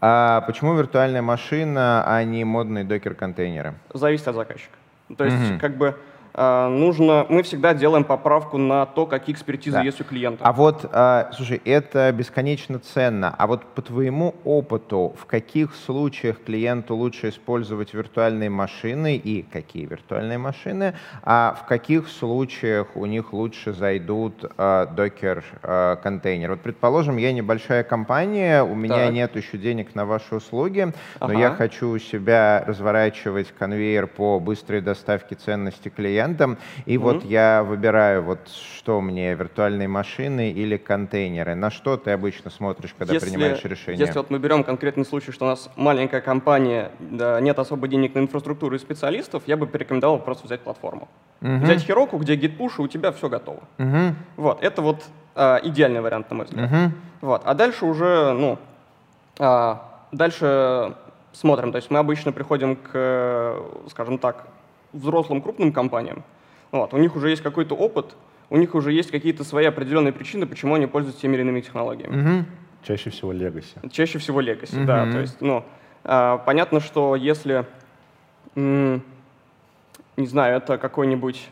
А почему виртуальная машина, а не модные докер-контейнеры? Зависит от заказчика. То есть, угу. как бы нужно, мы всегда делаем поправку на то, какие экспертизы да. есть у клиента. А вот, а, слушай, это бесконечно ценно. А вот по твоему опыту, в каких случаях клиенту лучше использовать виртуальные машины и какие виртуальные машины, а в каких случаях у них лучше зайдут докер-контейнер? Вот, предположим, я небольшая компания, у меня так. нет еще денег на ваши услуги, но ага. я хочу у себя разворачивать конвейер по быстрой доставке ценности клиента, клиентам, и mm-hmm. вот я выбираю, вот что мне, виртуальные машины или контейнеры. На что ты обычно смотришь, когда если, принимаешь решение? Если вот мы берем конкретный случай, что у нас маленькая компания, да, нет особо денег на инфраструктуру и специалистов, я бы порекомендовал просто взять платформу. Mm-hmm. Взять Heroku, где git-push, и у тебя все готово. Mm-hmm. Вот, это вот а, идеальный вариант, на мой взгляд. Mm-hmm. Вот, а дальше уже, ну, а, дальше смотрим. То есть мы обычно приходим к, скажем так, взрослым крупным компаниям, вот, у них уже есть какой-то опыт, у них уже есть какие-то свои определенные причины, почему они пользуются теми или иными технологиями. Угу. Чаще всего legacy. Чаще всего legacy, угу. да. То есть, ну, а, понятно, что если, не знаю, это какой-нибудь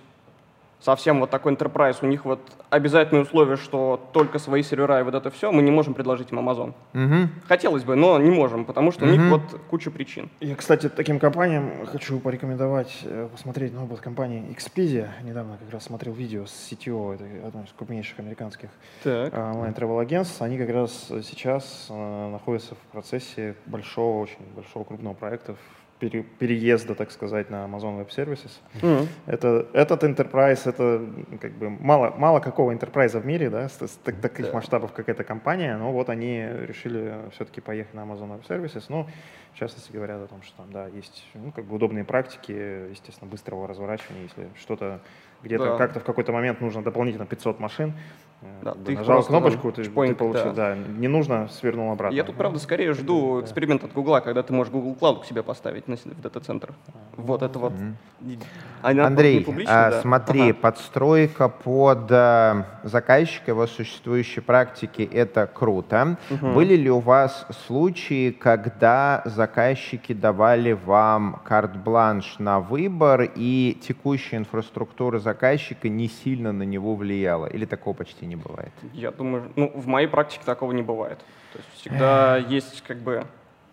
совсем вот такой enterprise, у них вот обязательное условие, что только свои сервера и вот это все, мы не можем предложить им Amazon. Угу. Хотелось бы, но не можем, потому что угу. у них вот куча причин. Я, кстати, таким компаниям хочу порекомендовать э, посмотреть на опыт компании Expedia. Недавно как раз смотрел видео с CTO, это одной из крупнейших американских а, онлайн-тревел агентств. Они как раз сейчас э, находятся в процессе большого, очень большого крупного проекта пере, переезда, так сказать, на Amazon Web Services. Mm-hmm. Это, этот enterprise, это как бы мало, мало какого enterprise в мире, да, с, с так, таких yeah. масштабов, как эта компания, но вот они решили все-таки поехать на Amazon Web Services, ну, в частности говорят о том, что там, да, есть, ну, как бы удобные практики, естественно, быстрого разворачивания, если что-то где-то да. как-то в какой-то момент нужно дополнительно 500 машин, да, ты нажал кнопочку, ты, ты получил, да. да. Не нужно, свернул обратно. Я тут, правда, скорее жду да. эксперимент от Гугла, когда ты можешь Google Cloud к себе поставить на, в дата-центр. Вот это вот. Mm-hmm. Андрей, а, да. смотри, ага. подстройка под а, заказчика его существующей практики – это круто. Угу. Были ли у вас случаи, когда заказчики давали вам карт-бланш на выбор, и текущая инфраструктура заказчика не сильно на него влияла? Или такого почти не бывает? Я думаю, ну, в моей практике такого не бывает. То есть всегда есть как бы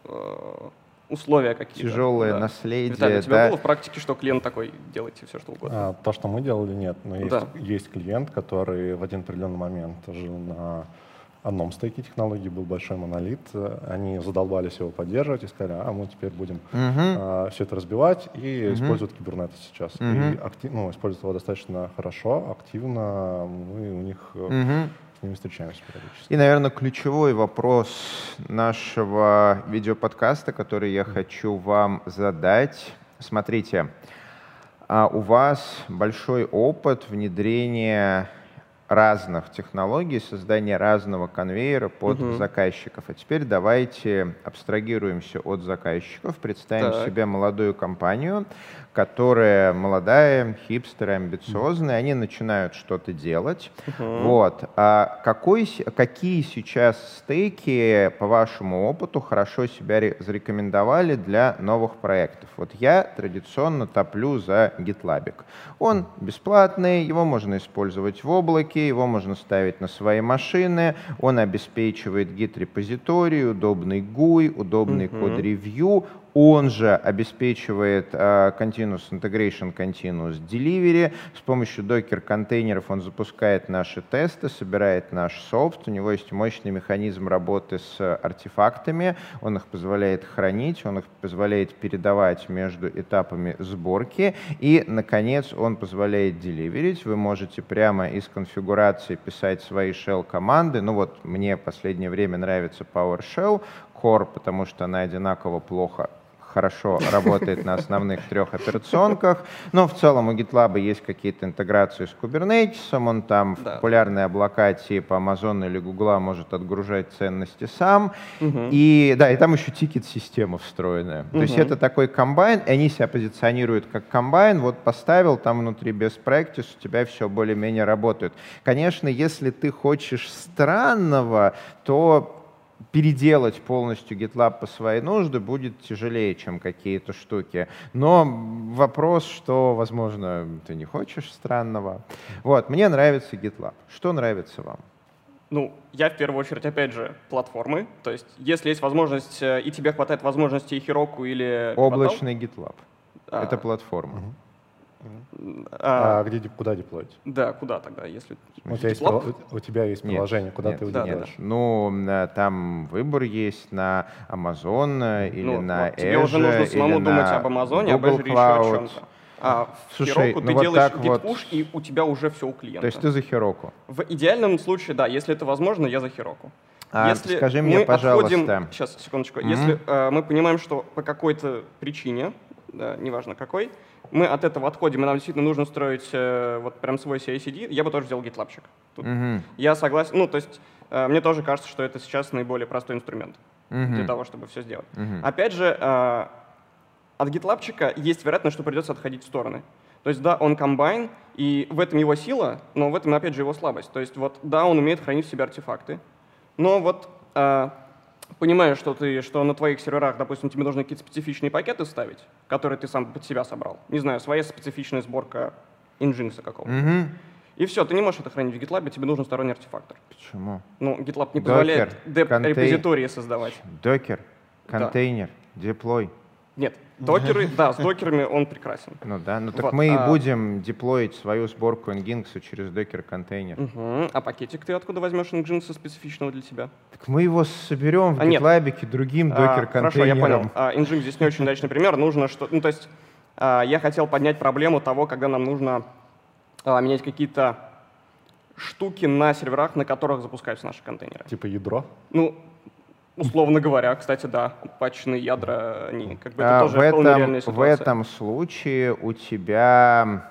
э, условия какие-то. Тяжелое да. наследие. Виталий, у тебя да? было в практике, что клиент такой, делайте все, что угодно? А, то, что мы делали, нет. Но есть, да. есть клиент, который в один определенный момент жил на одном стейке технологий, был большой монолит. Они задолбались его поддерживать и сказали, а мы теперь будем uh-huh. а, все это разбивать и uh-huh. использовать Kubernetes сейчас. Uh-huh. И актив, ну, используют его достаточно хорошо, активно. Мы у них... Uh-huh с ними встречаемся периодически. И, наверное, ключевой вопрос нашего видеоподкаста, который я хочу вам задать. Смотрите, а у вас большой опыт внедрения разных технологий, создания разного конвейера под угу. заказчиков. А теперь давайте абстрагируемся от заказчиков, представим так. себе молодую компанию, которая молодая, хипстеры, амбициозные, они начинают что-то делать. Uh-huh. Вот. А какой, какие сейчас стейки, по вашему опыту, хорошо себя зарекомендовали для новых проектов? Вот я традиционно топлю за GitLab. Он бесплатный, его можно использовать в облаке, его можно ставить на свои машины, он обеспечивает git-репозиторий, удобный GUI, удобный uh-huh. код-ревью, он же обеспечивает uh, Continuous Integration, Continuous Delivery. С помощью докер-контейнеров он запускает наши тесты, собирает наш софт. У него есть мощный механизм работы с артефактами. Он их позволяет хранить, он их позволяет передавать между этапами сборки. И, наконец, он позволяет деливерить. Вы можете прямо из конфигурации писать свои shell-команды. Ну вот мне в последнее время нравится PowerShell Core, потому что она одинаково плохо хорошо работает на основных трех операционках. Но в целом у GitLab есть какие-то интеграции с Kubernetes, он там да. в популярные облака типа Amazon или Google может отгружать ценности сам. Угу. И да, и там еще тикет-система встроенная. Угу. То есть это такой комбайн, и они себя позиционируют как комбайн. Вот поставил там внутри без practice, у тебя все более-менее работает. Конечно, если ты хочешь странного, то переделать полностью GitLab по своей нужде будет тяжелее, чем какие-то штуки. Но вопрос, что, возможно, ты не хочешь странного. Вот, мне нравится GitLab. Что нравится вам? Ну, я в первую очередь, опять же, платформы. То есть, если есть возможность, э, и тебе хватает возможности и Heroku или... Облачный GitLab. А, Это платформа. Угу. А, а где, куда деплоить? Да, куда тогда, если... У тебя есть, у тебя есть приложение, нет, куда нет, ты его да, Ну, там выбор есть на Amazon э, или ну, на вот, Azure, Тебе уже нужно самому думать об Amazon, об Azure еще о чем-то. А в Слушай, Heroku ну ты вот делаешь git вот... push, и у тебя уже все у клиента. То есть ты за Heroku? В идеальном случае, да. Если это возможно, я за Heroku. А, если скажи мне, пожалуйста. Отходим, сейчас, секундочку. Mm-hmm. Если э, мы понимаем, что по какой-то причине, да, неважно какой, мы от этого отходим, и нам действительно нужно строить э, вот прям свой CI-CD, я бы тоже сделал GitLabчик. Тут. Угу. Я согласен, ну, то есть э, мне тоже кажется, что это сейчас наиболее простой инструмент угу. для того, чтобы все сделать. Угу. Опять же, э, от GitLabчика есть вероятность, что придется отходить в стороны. То есть, да, он комбайн, и в этом его сила, но в этом, опять же, его слабость. То есть, вот, да, он умеет хранить в себе артефакты, но вот э, понимаешь, что, ты, что на твоих серверах, допустим, тебе нужны какие-то специфичные пакеты ставить, которые ты сам под себя собрал. Не знаю, своя специфичная сборка инжинса какого-то. Mm-hmm. И все, ты не можешь это хранить в GitLab, тебе нужен сторонний артефактор. Почему? Ну, GitLab не позволяет деп-репозитории создавать. Докер, контейнер, да. деплой. Нет, докеры, да, с докерами он прекрасен. Ну да, ну так вот, мы и а... будем деплоить свою сборку Nginx через докер-контейнер. Угу. А пакетик ты откуда возьмешь Nginx специфичного для тебя? Так мы его соберем в а, GitLab другим докер-контейнером. А, хорошо, я понял. А, Nginx здесь не очень удачный пример. Нужно что... Ну, то есть а, я хотел поднять проблему того, когда нам нужно а, менять какие-то штуки на серверах, на которых запускаются наши контейнеры. Типа ядро? Ну, Условно говоря, кстати, да, патчные ядра, они как бы это а, тоже в этом. В этом случае у тебя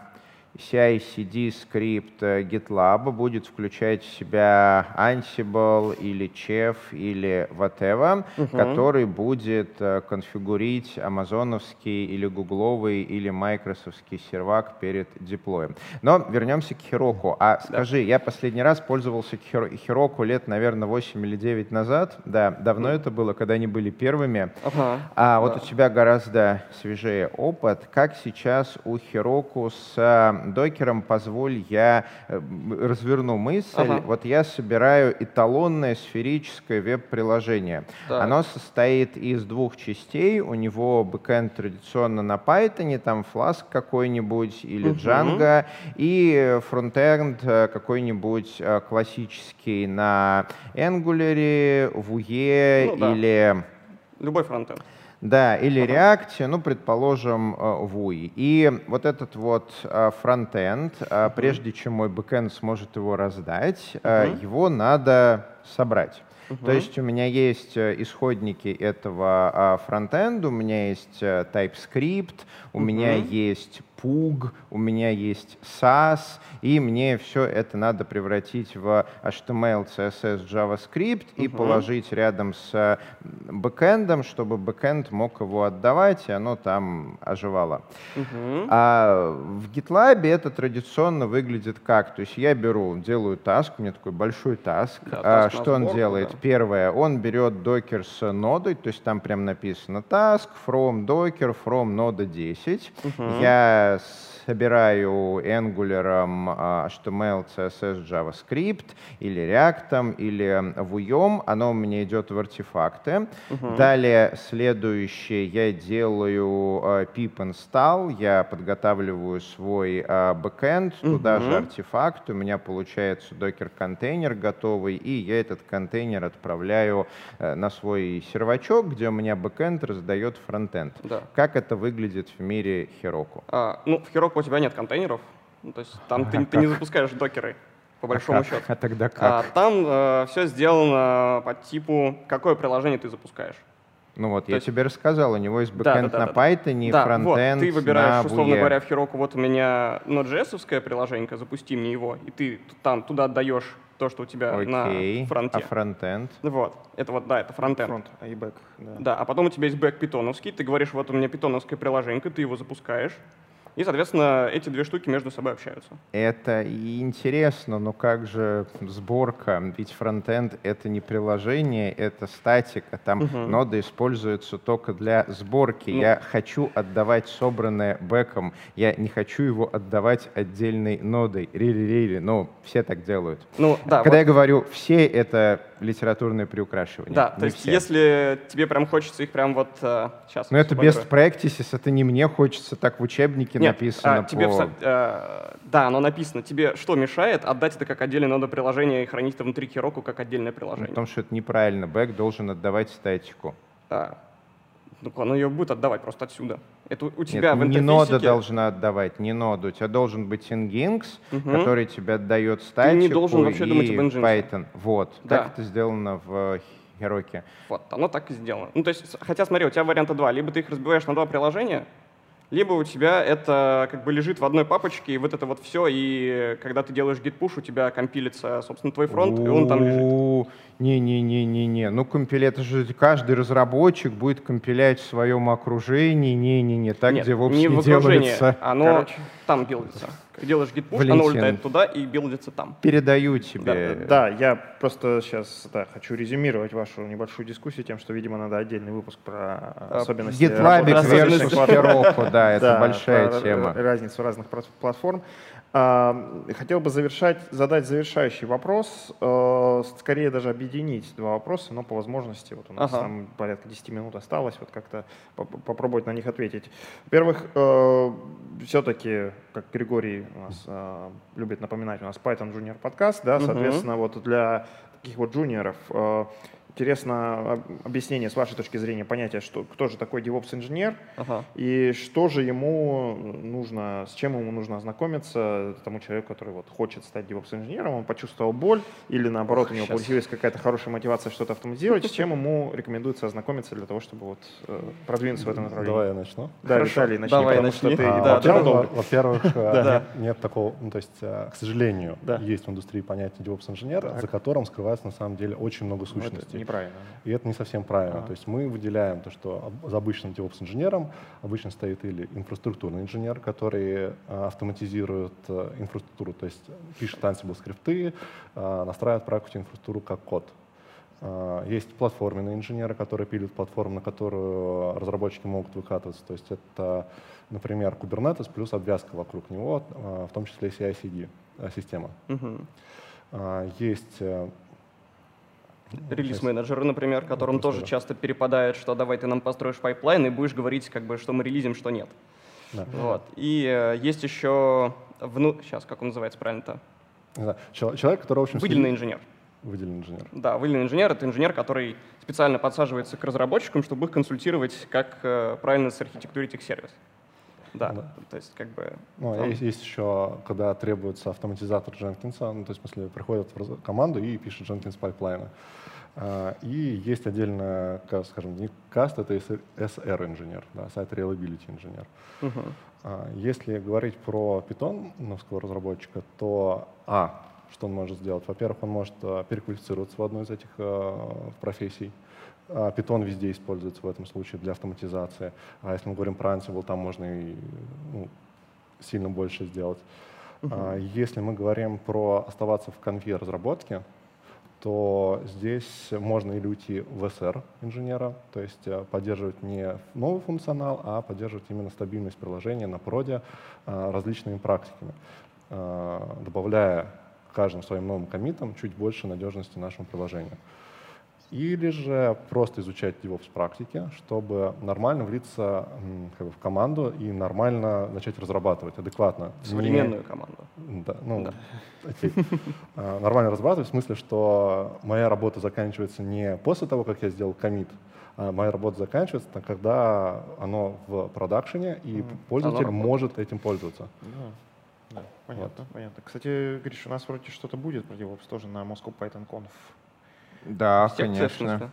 CI-CD скрипт э, GitLab будет включать в себя Ansible или Chef или whatever, угу. который будет э, конфигурить амазоновский или гугловый или майкрософтский сервак перед деплоем. Но вернемся к Heroku. А скажи, да. я последний раз пользовался Heroku лет, наверное, 8 или 9 назад. Да, давно mm. это было, когда они были первыми. Ага. А вот у тебя гораздо свежее опыт. Как сейчас у Heroku с докером, позволь, я э, разверну мысль. Ага. Вот я собираю эталонное сферическое веб-приложение. Оно состоит из двух частей. У него бэкэнд традиционно на Python, там Flask какой-нибудь или угу. Django, и фронтенд э, какой-нибудь э, классический на Angular, Vue ну, да. или... Любой фронтенд. Да, или. React, ну, предположим, Vue. Э, И вот этот вот э, фронтенд, uh прежде чем мой бэкэнд сможет его раздать, uh его надо собрать. Uh-huh. То есть у меня есть исходники этого фронтенда, у меня есть TypeScript, у uh-huh. меня есть Pug, у меня есть Sass, и мне все это надо превратить в HTML, CSS, JavaScript и угу. положить рядом с бэкэндом, чтобы бэкэнд мог его отдавать, и оно там оживало. Угу. А в GitLab это традиционно выглядит как? То есть я беру, делаю task, у меня такой большой task. Да, а, что он делает? Да. Первое, он берет Docker с нодой, то есть там прям написано task from Docker from node 10. Угу. Я я собираю Angular, HTML, CSS, JavaScript или React или Vue, оно у меня идет в артефакты. Угу. Далее следующее я делаю pip install, я подготавливаю свой бэкэнд, угу. туда же артефакт, у меня получается Docker-контейнер готовый, и я этот контейнер отправляю э, на свой сервачок, где у меня бэкэнд раздает фронтенд. Да. Как это выглядит в мире Heroku? А, ну, в Heroku у тебя нет контейнеров, ну, то есть там а ты, ты не запускаешь докеры, по большому а счету. А тогда как? А, там э, все сделано по типу, какое приложение ты запускаешь. Ну вот, То я есть... тебе рассказал, у него есть бэкэнд да, да, да, на Python, да, фронтенд вот, ты выбираешь, условно говоря, в Heroku, вот у меня Node.js приложение, запусти мне его, и ты там туда отдаешь то, что у тебя Окей. на фронте. А фронтенд? Вот. Это вот, да, это фронтенд. Фронт, а и бэк, да. Да, а потом у тебя есть бэк питоновский, ты говоришь, вот у меня питоновское приложение, ты его запускаешь, и, соответственно, эти две штуки между собой общаются. Это интересно, но как же сборка? Ведь фронтенд — это не приложение, это статика. Там угу. ноды используются только для сборки. Ну. Я хочу отдавать собранное бэком. Я не хочу его отдавать отдельной нодой. Рили-рили. Ну, все так делают. Ну, да, Когда вот... я говорю «все», это литературное приукрашивание. Да, то есть все. если тебе прям хочется их прям вот сейчас... Но это best practices, это не мне хочется так в учебнике Нет, написано а, тебе по... в, а, Да, оно написано. Тебе что мешает отдать это как отдельное нода приложения и хранить это внутри Heroku как отдельное приложение? Потому что это неправильно. Бэк должен отдавать статику. Да. Ну, оно ее будет отдавать просто отсюда. Это у тебя Нет, в не нода должна отдавать, не нода. У тебя должен быть Nginx, угу. который тебе отдает статику Ты не должен вообще думать об Python. Вот. Да. Так это сделано в Heroku. Вот, оно так и сделано. Ну, то есть, хотя, смотри, у тебя варианта два. Либо ты их разбиваешь на два приложения, либо у тебя это как бы лежит в одной папочке, и вот это вот все, и когда ты делаешь git push, у тебя компилится, собственно, твой фронт, и он там лежит. Не-не-не-не-не. Ну, компиль, это же каждый разработчик будет компилять в своем окружении. Не-не-не, так Нет, DevOps не, не в делается. Оно Короче. там билдится. Делаешь git push, оно улетает туда и билдится там. Передаю тебе. Да, да, я просто сейчас да, хочу резюмировать вашу небольшую дискуссию тем, что, видимо, надо отдельный выпуск про а, особенности GitLab versus Heroku, да, это большая тема. Разницу разных платформ. Хотел бы завершать, задать завершающий вопрос, э, скорее даже объединить два вопроса, но по возможности, вот у нас ага. там порядка 10 минут осталось, вот как-то попробовать на них ответить. Во-первых, э, все-таки, как Григорий у нас э, любит напоминать, у нас Python Junior подкаст, да, соответственно, угу. вот для таких вот джуниоров интересно объяснение с вашей точки зрения понятия, что, кто же такой DevOps-инженер ага. и что же ему нужно, с чем ему нужно ознакомиться тому человеку, который вот хочет стать DevOps-инженером, он почувствовал боль или наоборот Ох, у него сейчас. появилась какая-то хорошая мотивация что-то автоматизировать, с чем ему рекомендуется ознакомиться для того, чтобы вот э, продвинуться в этом направлении? Давай я начну. Да, Хорошо. Виталий, начни, Давай потому начни. что ты а, Во-первых, нет такого, ну, то есть, э, к сожалению, есть в индустрии понятие DevOps-инженера, за которым скрывается на самом деле очень много ну, сущностей. Неправильно. И это не совсем правильно. А. То есть мы выделяем то, что за обычным DevOps-инженером обычно стоит или инфраструктурный инженер, который а, автоматизирует а, инфраструктуру, то есть пишет Ansible скрипты, а, настраивает практику инфраструктуру как код. А, есть платформенные инженеры, которые пилят платформу, на которую разработчики могут выкатываться. То есть это, например, Kubernetes плюс обвязка вокруг него, а, в том числе CI-CD система. Угу. Есть э, релиз-менеджеры, например, которым ну, тоже да. часто перепадает, что давай ты нам построишь pipeline и будешь говорить, как бы, что мы релизим, что нет. Да. Вот. И э, есть еще, вну... сейчас, как он называется правильно-то? Человек, который, в общем... Выделенный инженер. Выделенный инженер. Да, выделенный инженер — это инженер, который специально подсаживается к разработчикам, чтобы их консультировать, как э, правильно сархитектурить их сервис. Да, да, то есть как бы... Ну, там... есть, есть еще, когда требуется автоматизатор Jenkins, ну, то есть в смысле приходит в команду и пишет Jenkins пайплайны. А, и есть отдельно, скажем, не каст, это SRE-инженер, да, Site Reliability инженер. Uh-huh. Если говорить про Python новского разработчика, то А, что он может сделать? Во-первых, он может а, переквалифицироваться в одну из этих а, профессий. Python везде используется в этом случае для автоматизации. А если мы говорим про Ansible, там можно и ну, сильно больше сделать. Uh-huh. Если мы говорим про оставаться в конве разработки, то здесь можно или уйти в SR инженера, то есть э, поддерживать не новый функционал, а поддерживать именно стабильность приложения на проде э, различными практиками, добавляя каждым своим новым комитом чуть больше надежности нашему приложению или же просто изучать DevOps практики, чтобы нормально влиться как бы, в команду и нормально начать разрабатывать адекватно. Современную Не... команду. Да, ну, да. Окей. А, нормально разрабатывать в смысле, что моя работа заканчивается не после того, как я сделал комит, а моя работа заканчивается, когда оно в продакшене, и mm. пользователь может этим пользоваться. Yeah. Да, понятно, вот. понятно. Кстати, Гриш, у нас вроде что-то будет про DevOps тоже на Moscow Python Conf. Да, конечно.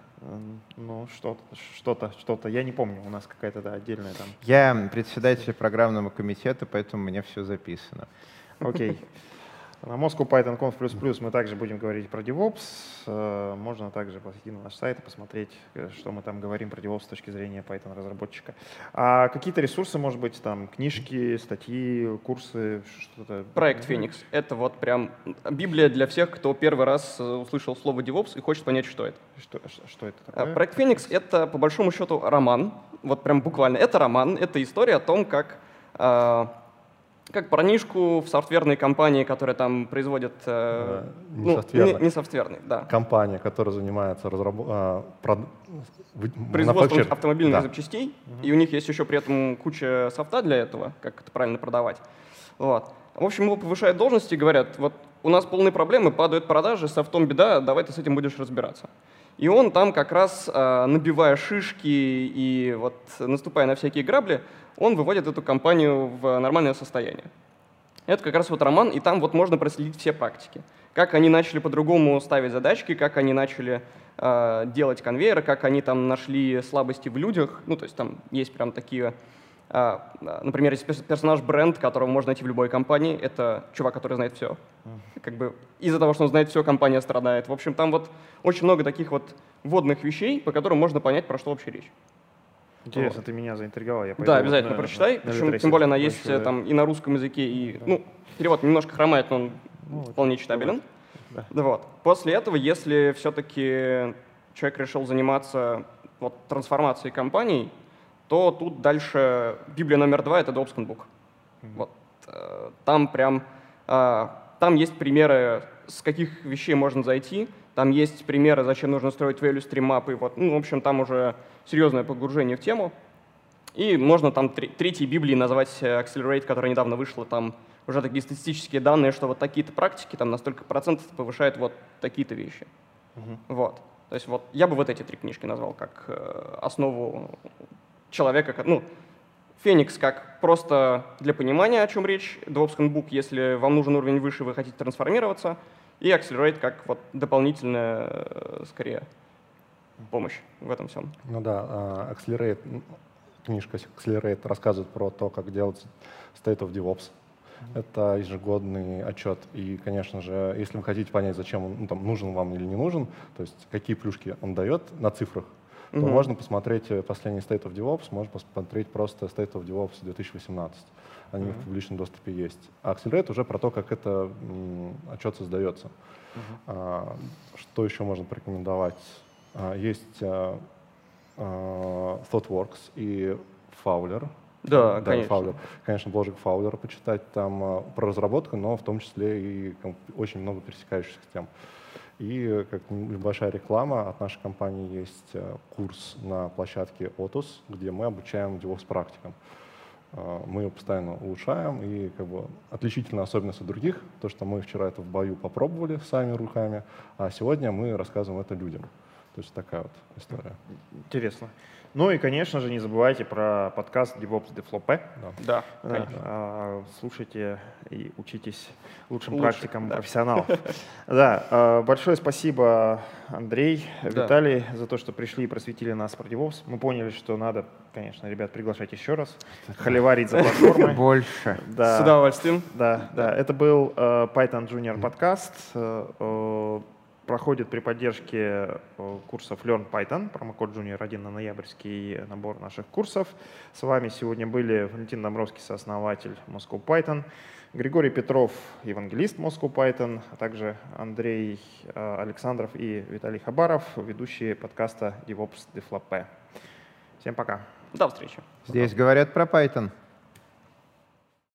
Ну, что-то, что-то, что-то. Я не помню, у нас какая-то да, отдельная там. Я председатель программного комитета, поэтому у меня все записано. Окей. На Moscow Python Conf++ мы также будем говорить про DevOps. Э, можно также зайти на наш сайт и посмотреть, э, что мы там говорим про DevOps с точки зрения Python разработчика. А какие-то ресурсы, может быть, там книжки, статьи, курсы, что-то? Проект Phoenix. Это вот прям библия для всех, кто первый раз э, услышал слово DevOps и хочет понять, что это. Что, что это такое? Проект Phoenix — это, по большому счету, роман. Вот прям буквально. Это роман, это история о том, как как парнишку в софтверной компании, которая там производит... Э, не, ну. Не, не софтверной, да. Компания, которая занимается разработ... э, прод... производством автомобильных да. запчастей, угу. и у них есть еще при этом куча софта для этого, как это правильно продавать. Вот. В общем, его повышают должности и говорят, вот у нас полные проблемы, падают продажи, софтом беда, давай ты с этим будешь разбираться. И он там как раз, э, набивая шишки и вот наступая на всякие грабли, он выводит эту компанию в нормальное состояние. Это как раз вот роман, и там вот можно проследить все практики. Как они начали по-другому ставить задачки, как они начали э, делать конвейеры, как они там нашли слабости в людях. Ну, то есть там есть прям такие например, есть персонаж бренд, которого можно найти в любой компании. Это чувак, который знает все. Как бы из-за того, что он знает все, компания страдает. В общем, там вот очень много таких вот вводных вещей, по которым можно понять, про что вообще речь. Интересно, вот. ты меня заинтриговал. Я да, обязательно на, прочитай. На, Причем, тем более она есть да. там и на русском языке, и, да. ну, перевод немножко хромает, но он ну, вполне читабелен. Да. Да, вот. После этого, если все-таки человек решил заниматься вот, трансформацией компаний, то тут дальше Библия номер два — это Dobson Book. Mm-hmm. Вот. Э, там прям, э, там есть примеры, с каких вещей можно зайти, там есть примеры, зачем нужно строить value stream мапы. Вот. Ну, в общем, там уже серьезное погружение в тему. И можно там третьей Библии назвать э, Accelerate, которая недавно вышла, там уже такие статистические данные, что вот такие-то практики там на столько процентов повышают вот такие-то вещи. Uh-huh. Вот. То есть вот я бы вот эти три книжки назвал как основу человека, ну, Феникс как просто для понимания, о чем речь, DevOps Handbook, если вам нужен уровень выше, вы хотите трансформироваться, и Accelerate как вот дополнительная, э, скорее, помощь в этом всем. Ну да, а, Accelerate, книжка Accelerate рассказывает про то, как делать State of DevOps. Это ежегодный отчет. И, конечно же, если вы хотите понять, зачем он ну, там, нужен вам или не нужен, то есть какие плюшки он дает на цифрах, то можно посмотреть э, последний State of DevOps, можно посмотреть просто State of DevOps 2018 они mm-hmm. в публичном доступе есть. А Accelerate уже про то, как это отчет создается. Mm-hmm. А, что еще можно порекомендовать? А, есть а, а, ThoughtWorks и Fowler. Да, да конечно. Fowler. Конечно, бложек Fowler почитать там а, про разработку, но в том числе и очень много пересекающихся тем. И как небольшая реклама от нашей компании есть а, курс на площадке Otus, где мы обучаем DevOps практикам. А, мы ее постоянно улучшаем, и как бы отличительная особенность от других, то, что мы вчера это в бою попробовали сами руками, а сегодня мы рассказываем это людям. То есть такая вот история. Интересно. Ну и, конечно же, не забывайте про подкаст DevOps Deflope. Да, да конечно. А, слушайте и учитесь лучшим Лучше, практикам да. профессионалов. Да, а, большое спасибо, Андрей, Виталий, за то, что пришли и просветили нас про DevOps. Мы поняли, что надо, конечно, ребят, приглашать еще раз, холиварить за платформой. Больше. Да. С удовольствием. Да, да. Это был э, Python Junior подкаст. Проходит при поддержке э, курсов Learn Python, промокод Junior 1 на ноябрьский набор наших курсов. С вами сегодня были Валентин Домровский, сооснователь Moscow Python, Григорий Петров, евангелист Moscow Python, а также Андрей э, Александров и Виталий Хабаров, ведущие подкаста DevOps Deflop. Всем пока. До встречи. Здесь говорят про Python.